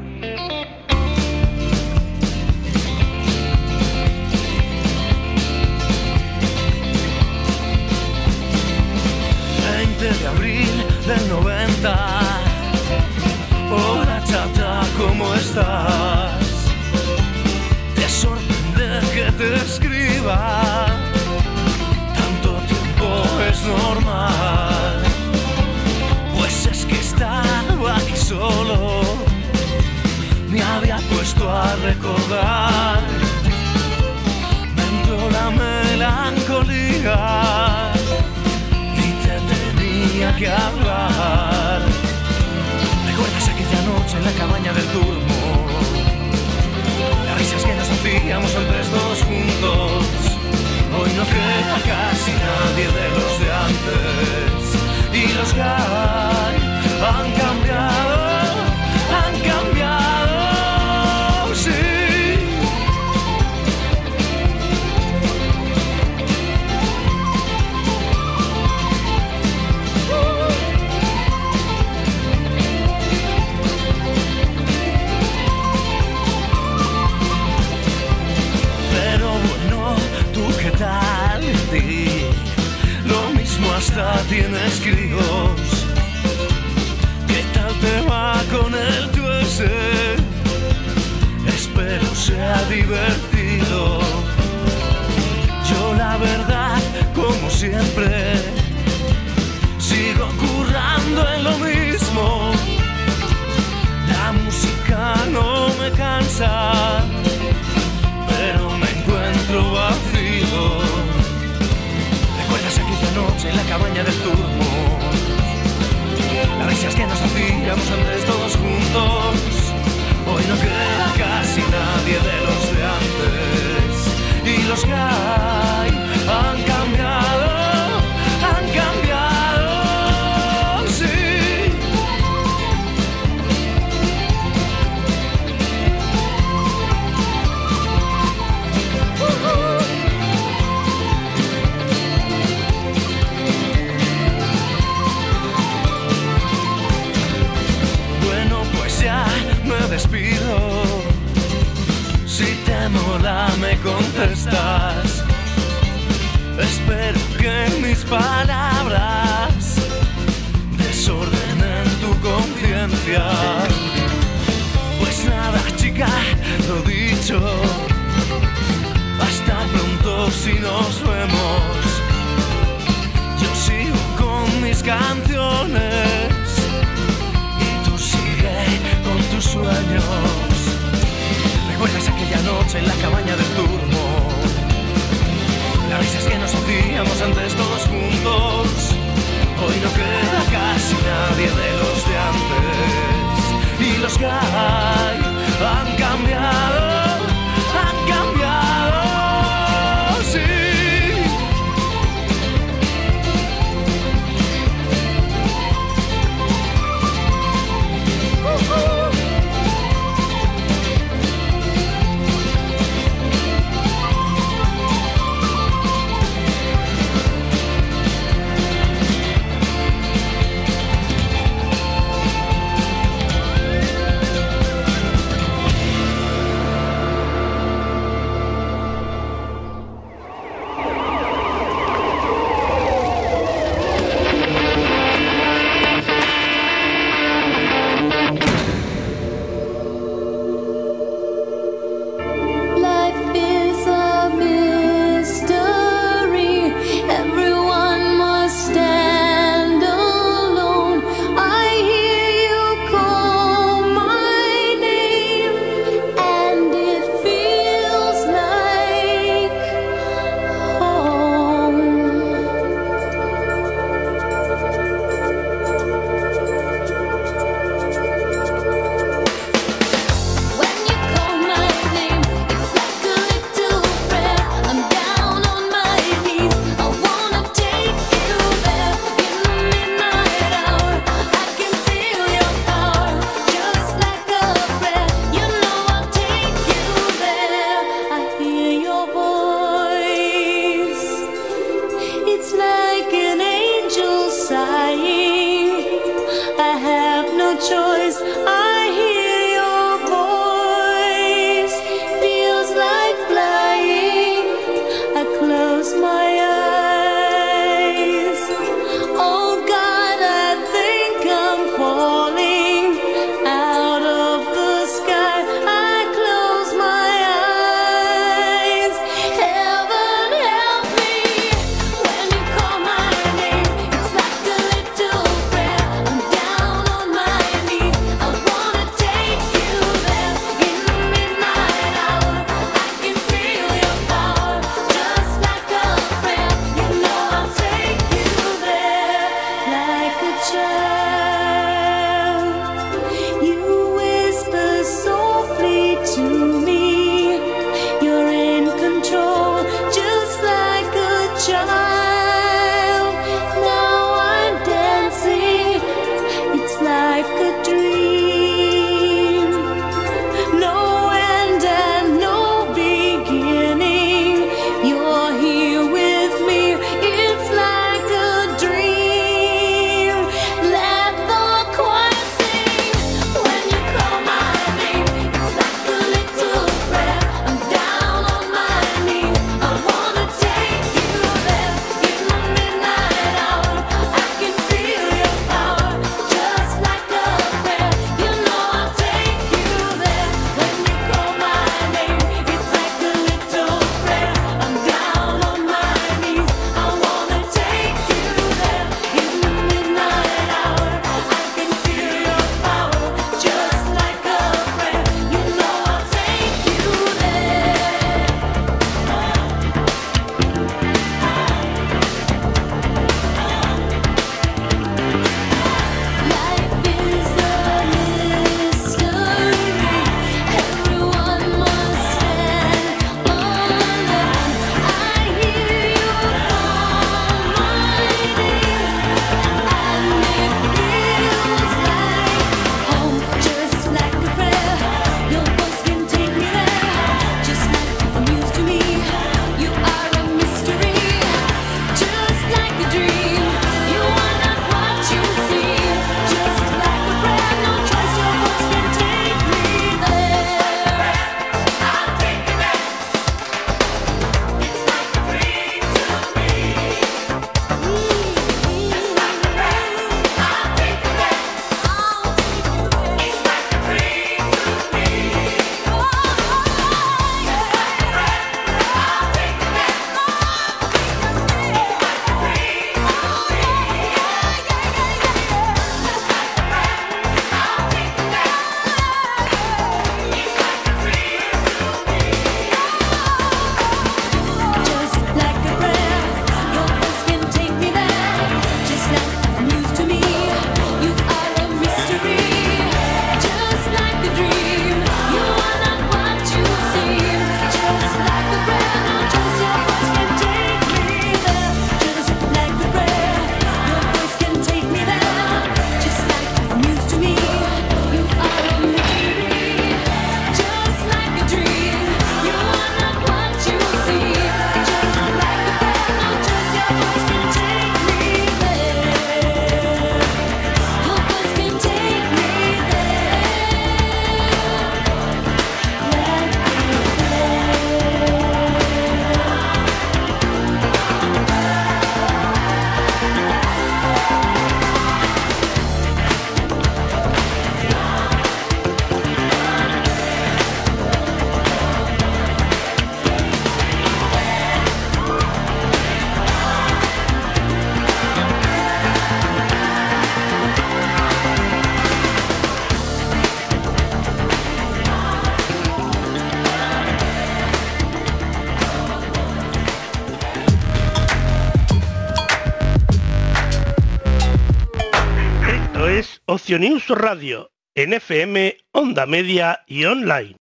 Oceanius Radio, en FM, onda media y online.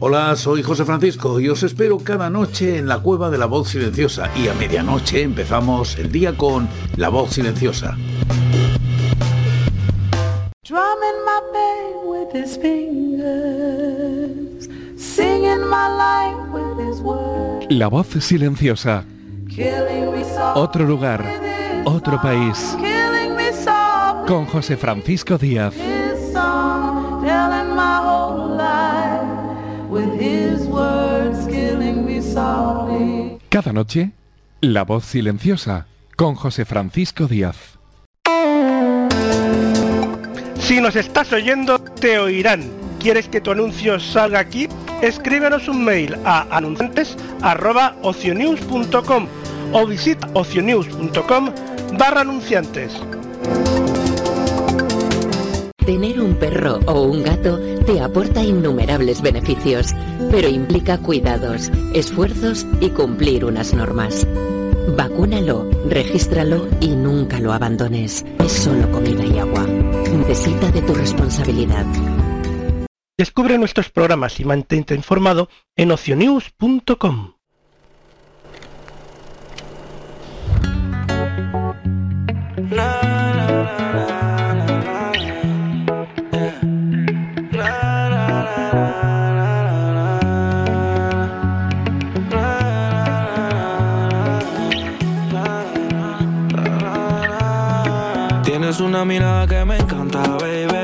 Hola, soy José Francisco y os espero cada noche en la Cueva de la Voz Silenciosa y a medianoche empezamos el día con La Voz Silenciosa. Drumming my pain with his fingers, singing my life with his words, La voz silenciosa. Otro lugar, otro país. Con José Francisco Díaz. Cada noche, La voz silenciosa. Con José Francisco Díaz. Si nos estás oyendo, te oirán. ¿Quieres que tu anuncio salga aquí? Escríbenos un mail a anunciantes.ocionews.com o visita ocionews.com barra anunciantes. Tener un perro o un gato te aporta innumerables beneficios, pero implica cuidados, esfuerzos y cumplir unas normas. Vacúnalo, regístralo y nunca lo abandones. Es solo comida y agua. Necesita de tu responsabilidad. Descubre nuestros programas y mantente informado en ocionews.com. Tienes una mirada que me encanta, baby.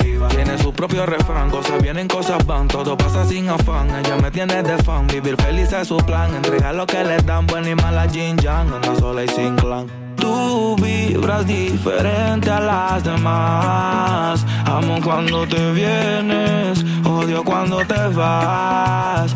Tiene su propio refrán, cosas vienen, cosas van. Todo pasa sin afán. Ella me tiene de fan. Vivir feliz es su plan. Entregar lo que le dan, buena y mala Jin Yang. Anda sola y sin clan. Tú vibras diferente a las demás. Amo cuando te vienes, odio cuando te vas.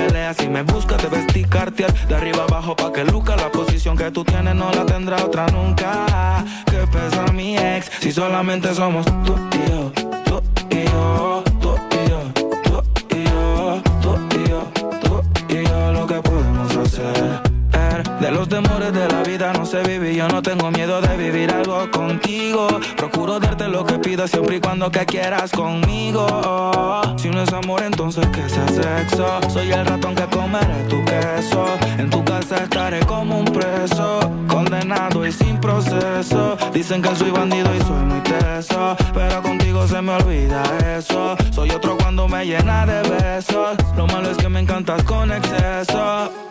peleas y me buscas, te vestí cartier de arriba abajo pa' que luca la posición que tú tienes no la tendrá otra nunca. Que pesa mi ex si solamente somos tú y yo, tú y yo, yo no tengo miedo de vivir algo contigo. Procuro darte lo que pidas siempre y cuando que quieras conmigo. Si no es amor, entonces que sea sexo. Soy el ratón que comeré tu queso. En tu casa estaré como un preso, condenado y sin proceso. Dicen que soy bandido y soy muy teso, pero contigo se me olvida eso. Soy otro cuando me llena de besos. Lo malo es que me encantas con exceso.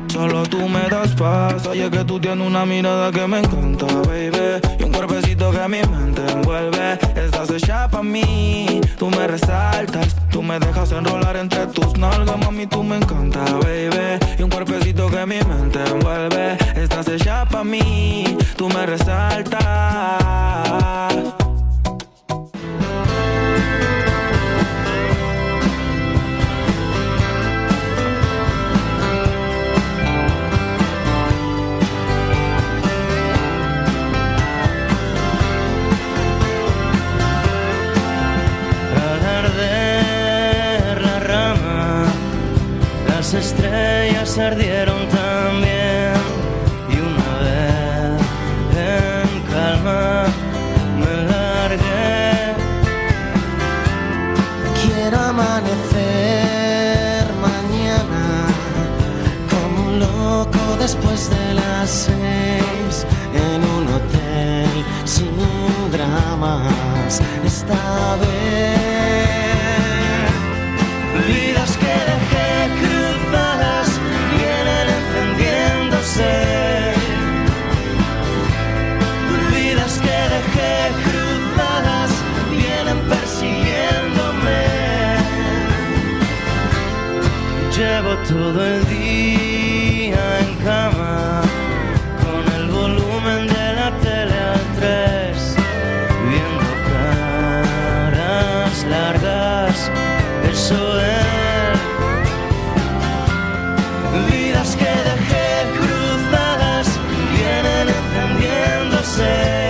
solo tú me das paz. Oye, que tú tienes una mirada que me encanta, baby. Y un cuerpecito que mi mente envuelve. Estás hecha pa' mí, tú me resaltas. Tú me dejas enrolar entre tus nalgas, mami, tú me encanta, baby. Y un cuerpecito que mi mente envuelve. Estás hecha pa' mí, tú me resaltas. Estrellas ardieron también y una vez en calma me largué. Quiero amanecer mañana como un loco después de las seis en un hotel sin dramas esta vez. todo el día en cama con el volumen de la tele al tres, viendo caras largas eso es vidas que dejé cruzadas vienen encendiéndose.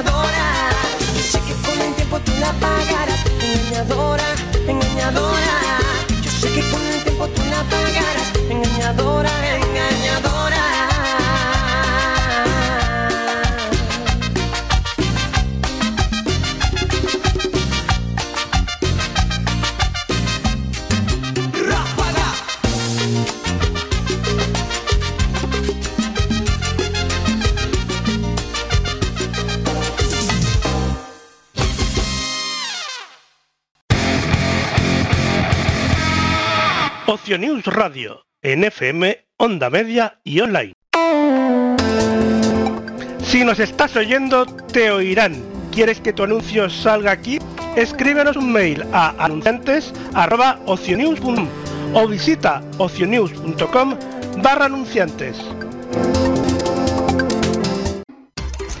engañadora. Yo sé que con el tiempo tú la pagarás. Engañadora, engañadora. Yo sé que con el tiempo tú la pagarás. Engañadora, engañadora. News Radio, en FM, onda media y online. Si nos estás oyendo, te oirán. ¿Quieres que tu anuncio salga aquí? Escríbenos un mail a anunciantes.ocionews.com o visita ocionews.com barra anunciantes.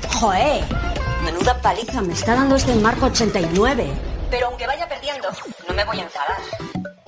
¡Joé! Menuda paliza me está dando este marco 89. Pero aunque vaya perdiendo, no me voy a enfadar.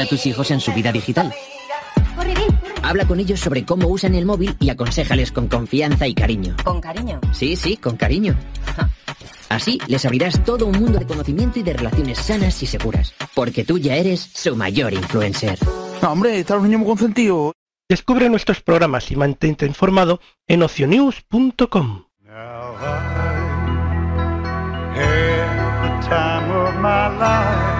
a tus hijos en su vida digital. Habla con ellos sobre cómo usan el móvil y aconséjales con confianza y cariño. ¿Con cariño? Sí, sí, con cariño. Así les abrirás todo un mundo de conocimiento y de relaciones sanas y seguras. Porque tú ya eres su mayor influencer. No, hombre, están los niños muy consentidos. Descubre nuestros programas y mantente informado en ocionews.com. had the time of my life.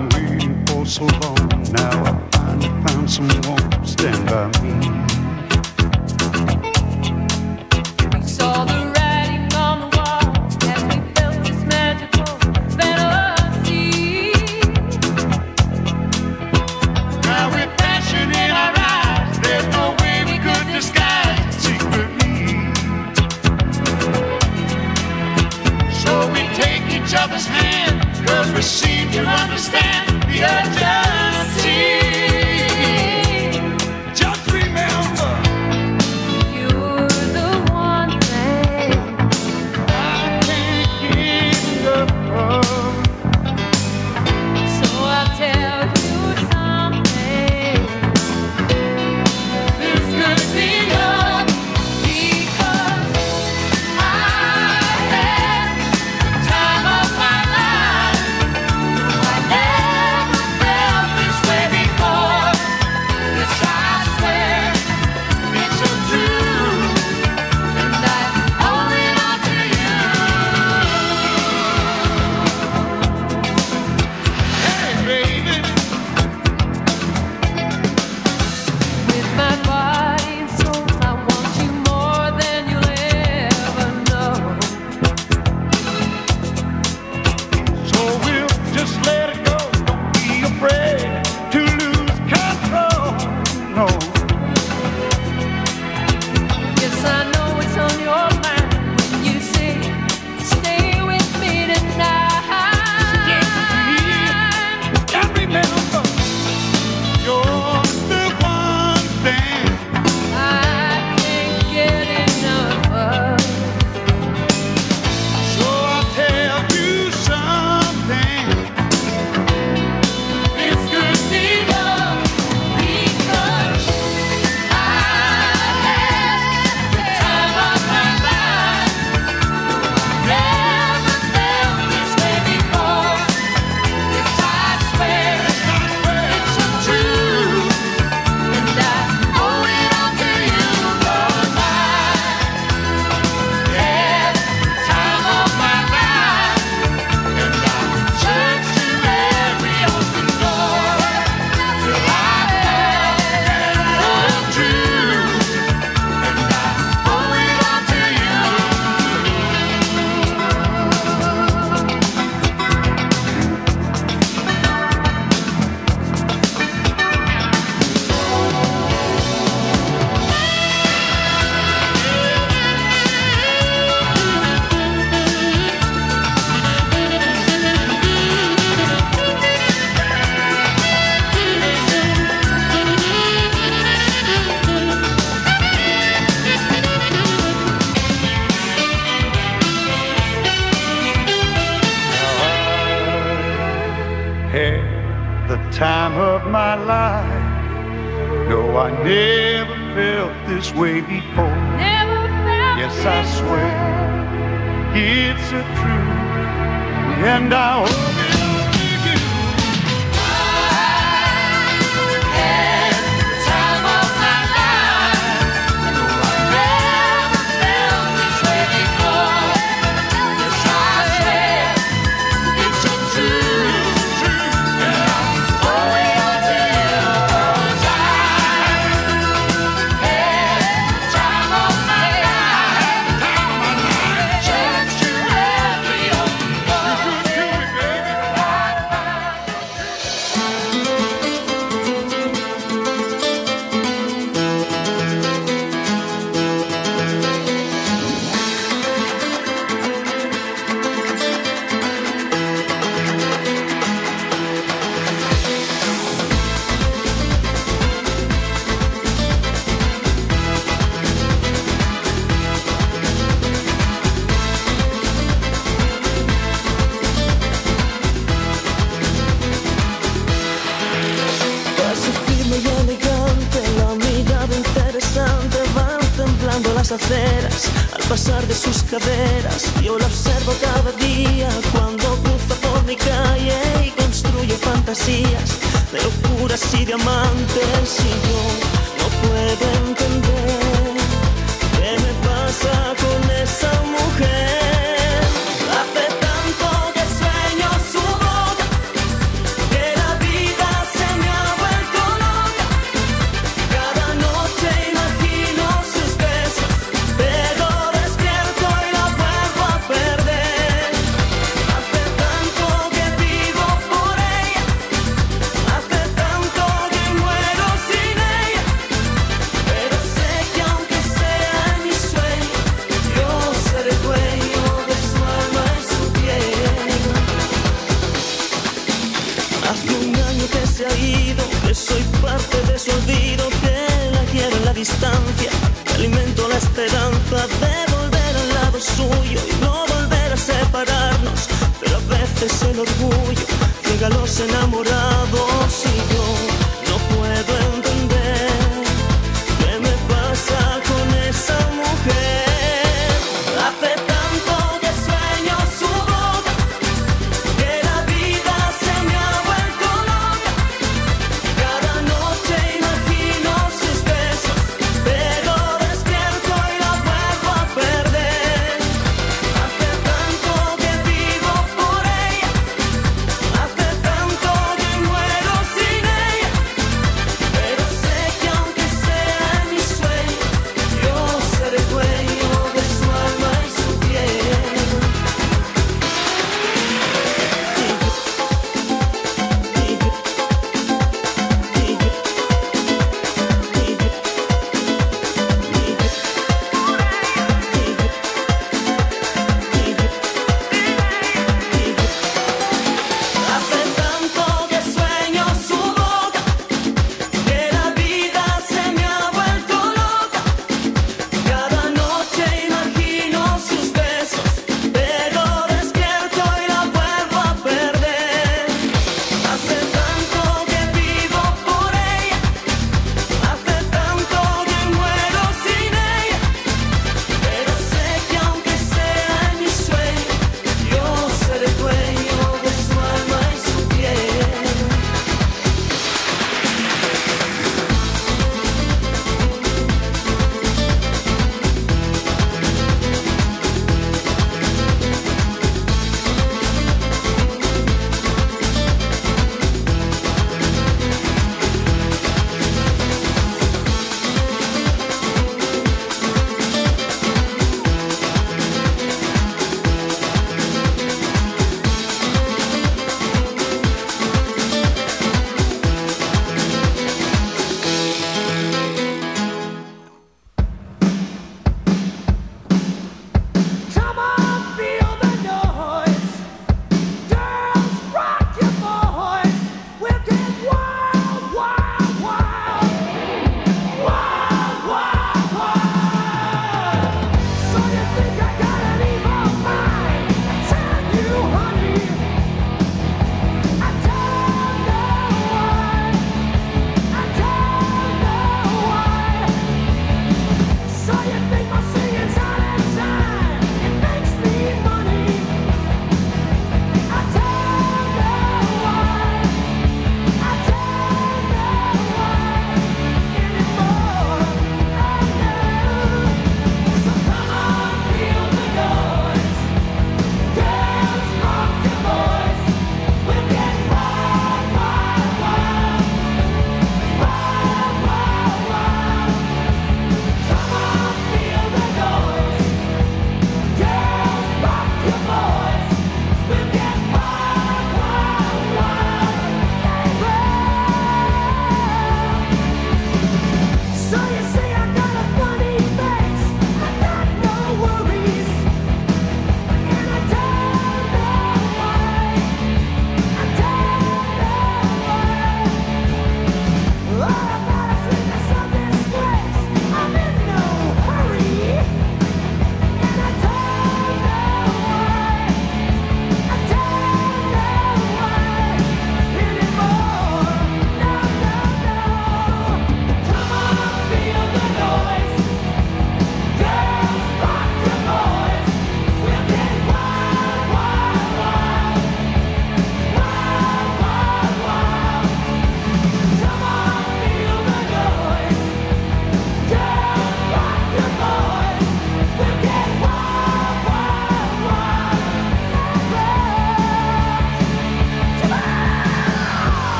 so long. Now I finally found someone to stand by me. We saw the writing on the wall as we felt this magical fantasy. Now with passion in our eyes, there's no way we could disguise it secretly. So we take each other's hand, was received to understand the urgency.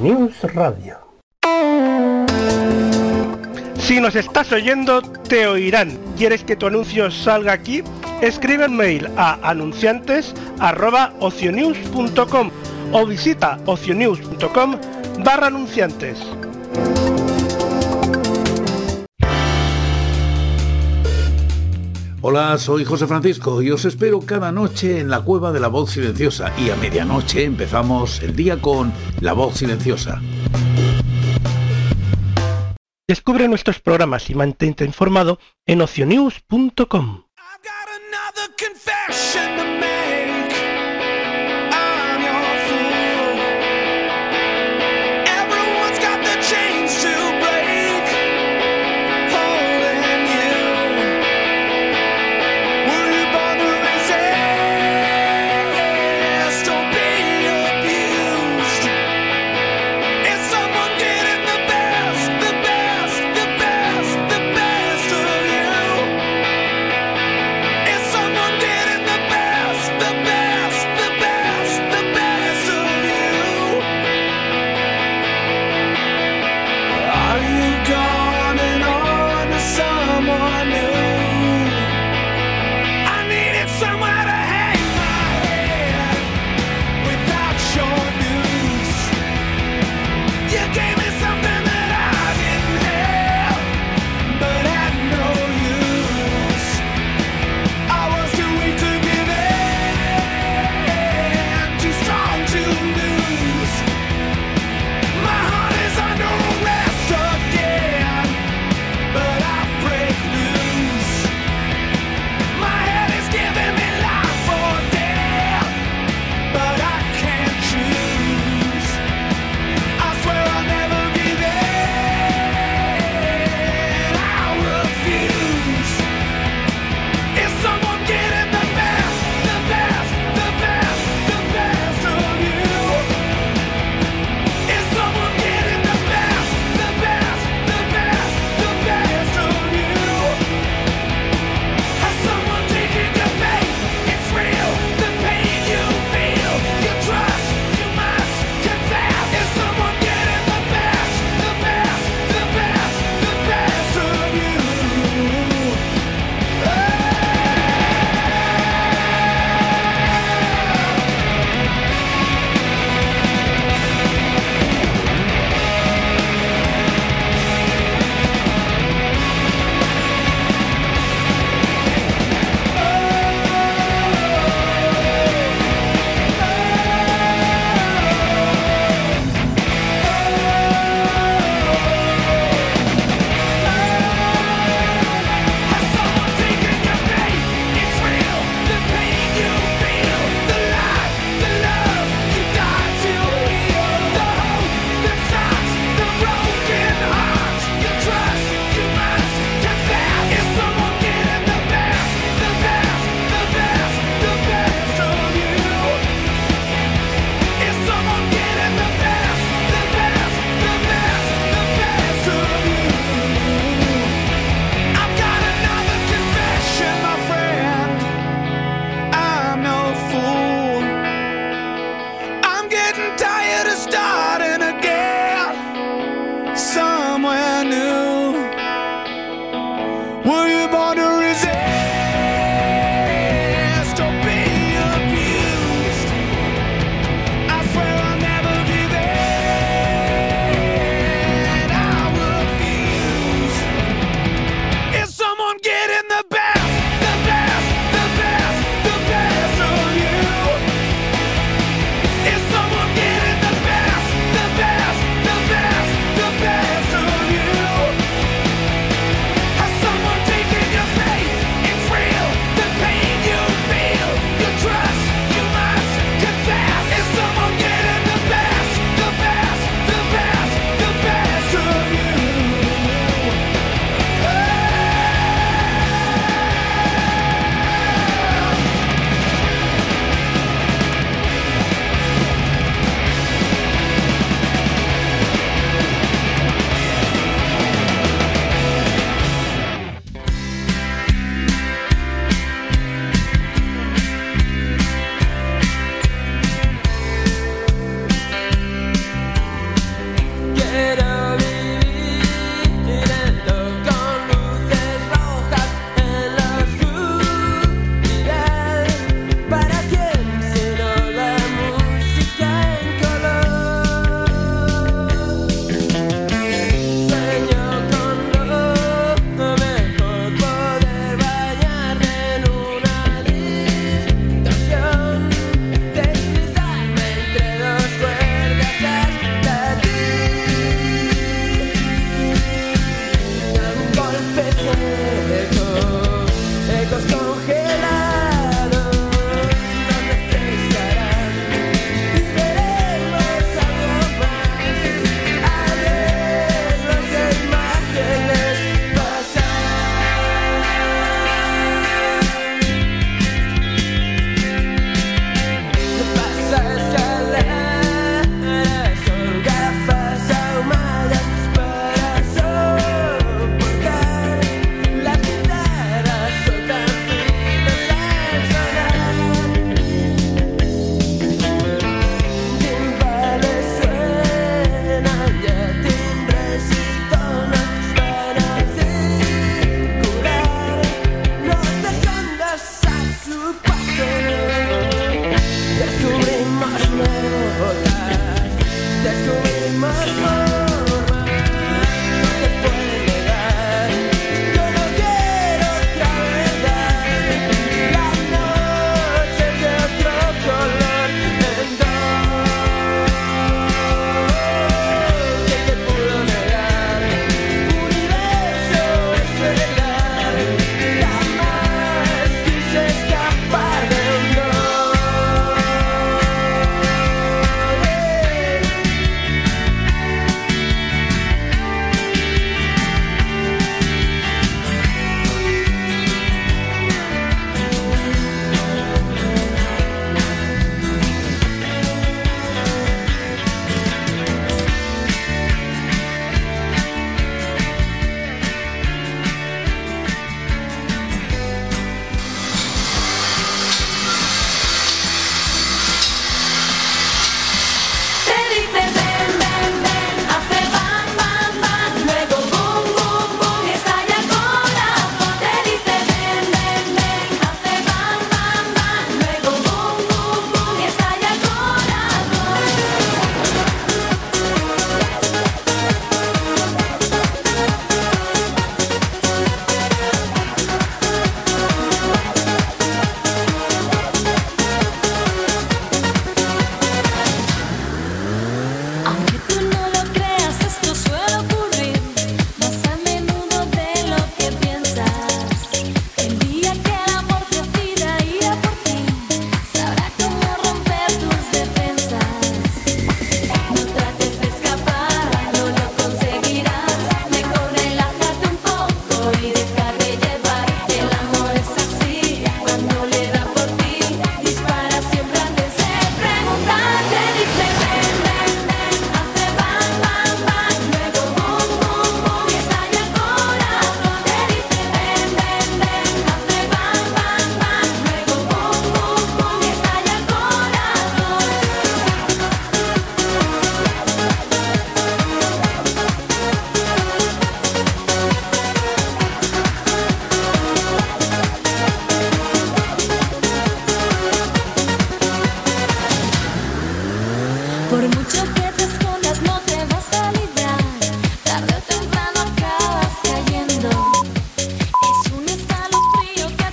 News Radio. Si nos estás oyendo, te oirán. ¿Quieres que tu anuncio salga aquí? Escribe en mail a anunciantes.ocionews.com o visita ocionews.com barra anunciantes. Hola, soy José Francisco y os espero cada noche en la cueva de la voz silenciosa y a medianoche empezamos el día con La voz silenciosa. Descubre nuestros programas y mantente informado en ocionews.com.